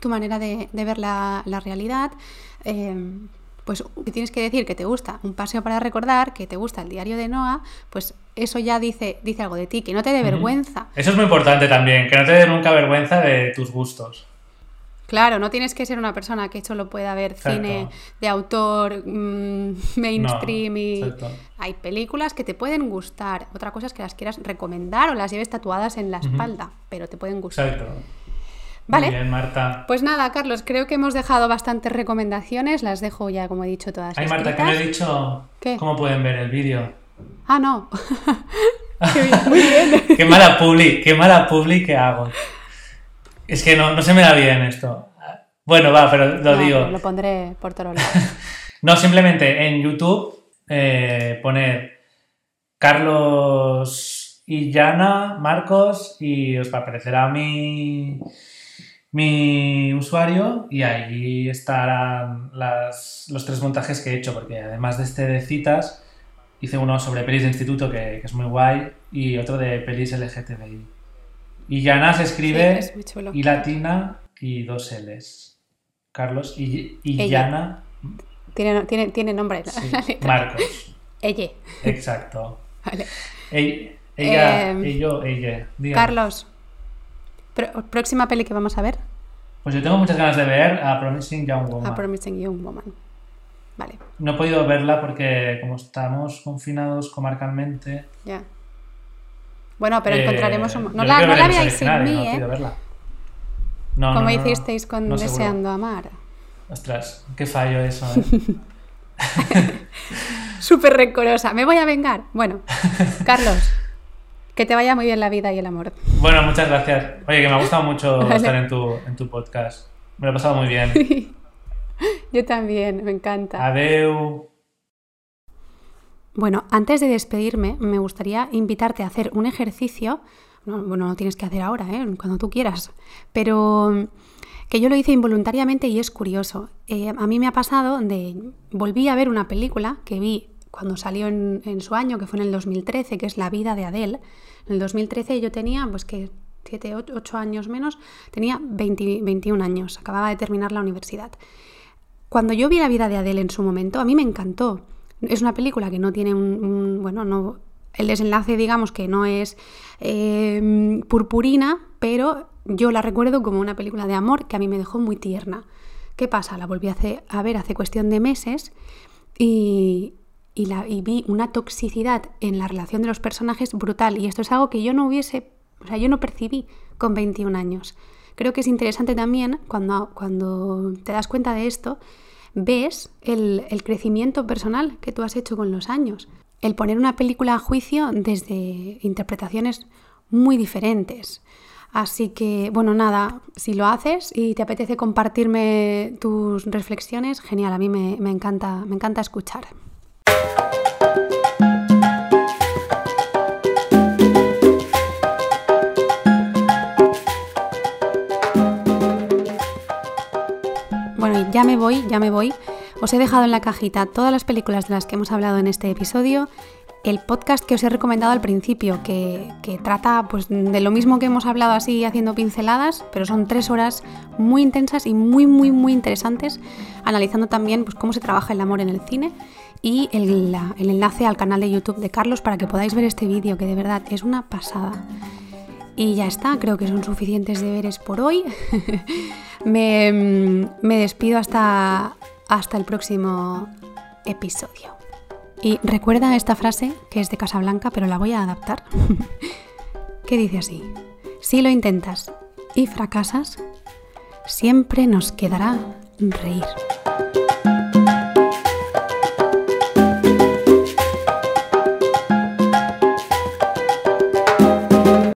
tu manera de, de ver la, la realidad. eh, pues tienes que decir que te gusta un paseo para recordar, que te gusta el diario de Noah, pues eso ya dice, dice algo de ti, que no te dé vergüenza. Eso es muy importante también, que no te dé nunca vergüenza de tus gustos. Claro, no tienes que ser una persona que solo pueda ver Exacto. cine de autor mm, mainstream y hay películas que te pueden gustar. Otra cosa es que las quieras recomendar o las lleves tatuadas en la espalda, pero te pueden gustar. Exacto. Vale. Muy bien, Marta. Pues nada, Carlos, creo que hemos dejado bastantes recomendaciones, las dejo ya, como he dicho, todas Ay, Marta, que no escritas. he dicho ¿Qué? cómo pueden ver el vídeo. Ah, no. Qué bien, muy bien. Qué mala publi, qué mala publi que hago. Es que no, no se me da bien esto. Bueno, va, pero lo No, digo. Lo pondré por todos lados. No, simplemente en YouTube eh, poner Carlos y Yana, Marcos, y os aparecerá mi, mi usuario y ahí estarán las- los tres montajes que he hecho, porque además de este de citas, hice uno sobre pelis de instituto que, que es muy guay y otro de pelis LGTBI. Y Yana se escribe Sí, es y latina y dos L's. Carlos y, y. Yana Tiene, tiene, tiene nombre la, Sí, la letra. Marcos, Ella. exacto. Vale. Ella, Em, ello, ella. Carlos, pro- próxima peli que vamos a ver, Pues yo tengo muchas ganas de ver a Promising Young Woman. A Promising Young Woman. Vale, No he podido verla porque como estamos confinados comarcalmente... ya. Bueno, pero eh, encontraremos un... No la, no la veáis sin no mí, ¿eh? verla. No, Como no, no, no. hicisteis con No. Deseando Amar. Ostras, qué fallo eso, ¿eh? Súper rencorosa. Me voy a vengar. Bueno, Carlos, que te vaya muy bien la vida y el amor. bueno, muchas gracias. Oye, que me ha gustado mucho Vale. estar en tu, en tu podcast. Me lo he pasado muy bien. Yo también, me encanta. Adeu. Bueno, antes de despedirme, me gustaría invitarte a hacer un ejercicio. No, bueno, lo tienes que hacer ahora, ¿eh? cuando tú quieras. Pero que yo lo hice involuntariamente y es curioso. Eh, a mí me ha pasado de. Volví a ver una película que vi cuando salió en, en su año, que fue en el 2013, que es La vida de Adele. En el 2013 yo tenía, pues que 7, 8 años menos, tenía 20 21 años, acababa de terminar la universidad. Cuando yo vi la vida de Adele en su momento, a mí me encantó. Es una película que no tiene un, un- bueno, no, el desenlace, digamos, que no es eh, purpurina, pero yo la recuerdo como una película de amor que a mí me dejó muy tierna. ¿Qué pasa? La volví a ver hace cuestión de meses y, y la, y vi una toxicidad en la relación de los personajes brutal. Y esto es algo que yo no hubiese, o sea, yo no percibí con 21 años. Creo que es interesante también cuando, cuando te das cuenta de esto, ves el, el crecimiento personal que tú has hecho con los años. El poner una película a juicio desde interpretaciones muy diferentes. Así que, bueno, nada, si lo haces y te apetece compartirme tus reflexiones, genial, a mí me, me encanta, me encanta escuchar. Bueno, ya me voy, ya me voy. Os he dejado en la cajita todas las películas de las que hemos hablado en este episodio, el podcast que os he recomendado al principio, que, que trata pues, de lo mismo que hemos hablado así haciendo pinceladas, pero son tres horas muy intensas y muy, muy, muy interesantes, analizando también pues, cómo se trabaja el amor en el cine y el, la- el enlace al canal de YouTube de Carlos para que podáis ver este vídeo, que de verdad es una pasada. Y ya está, creo que son suficientes deberes por hoy. me, mm, me despido hasta, hasta el próximo episodio. Y recuerda esta frase, que es de Casablanca, pero la voy a adaptar. que dice así, si lo intentas y fracasas, siempre nos quedará reír.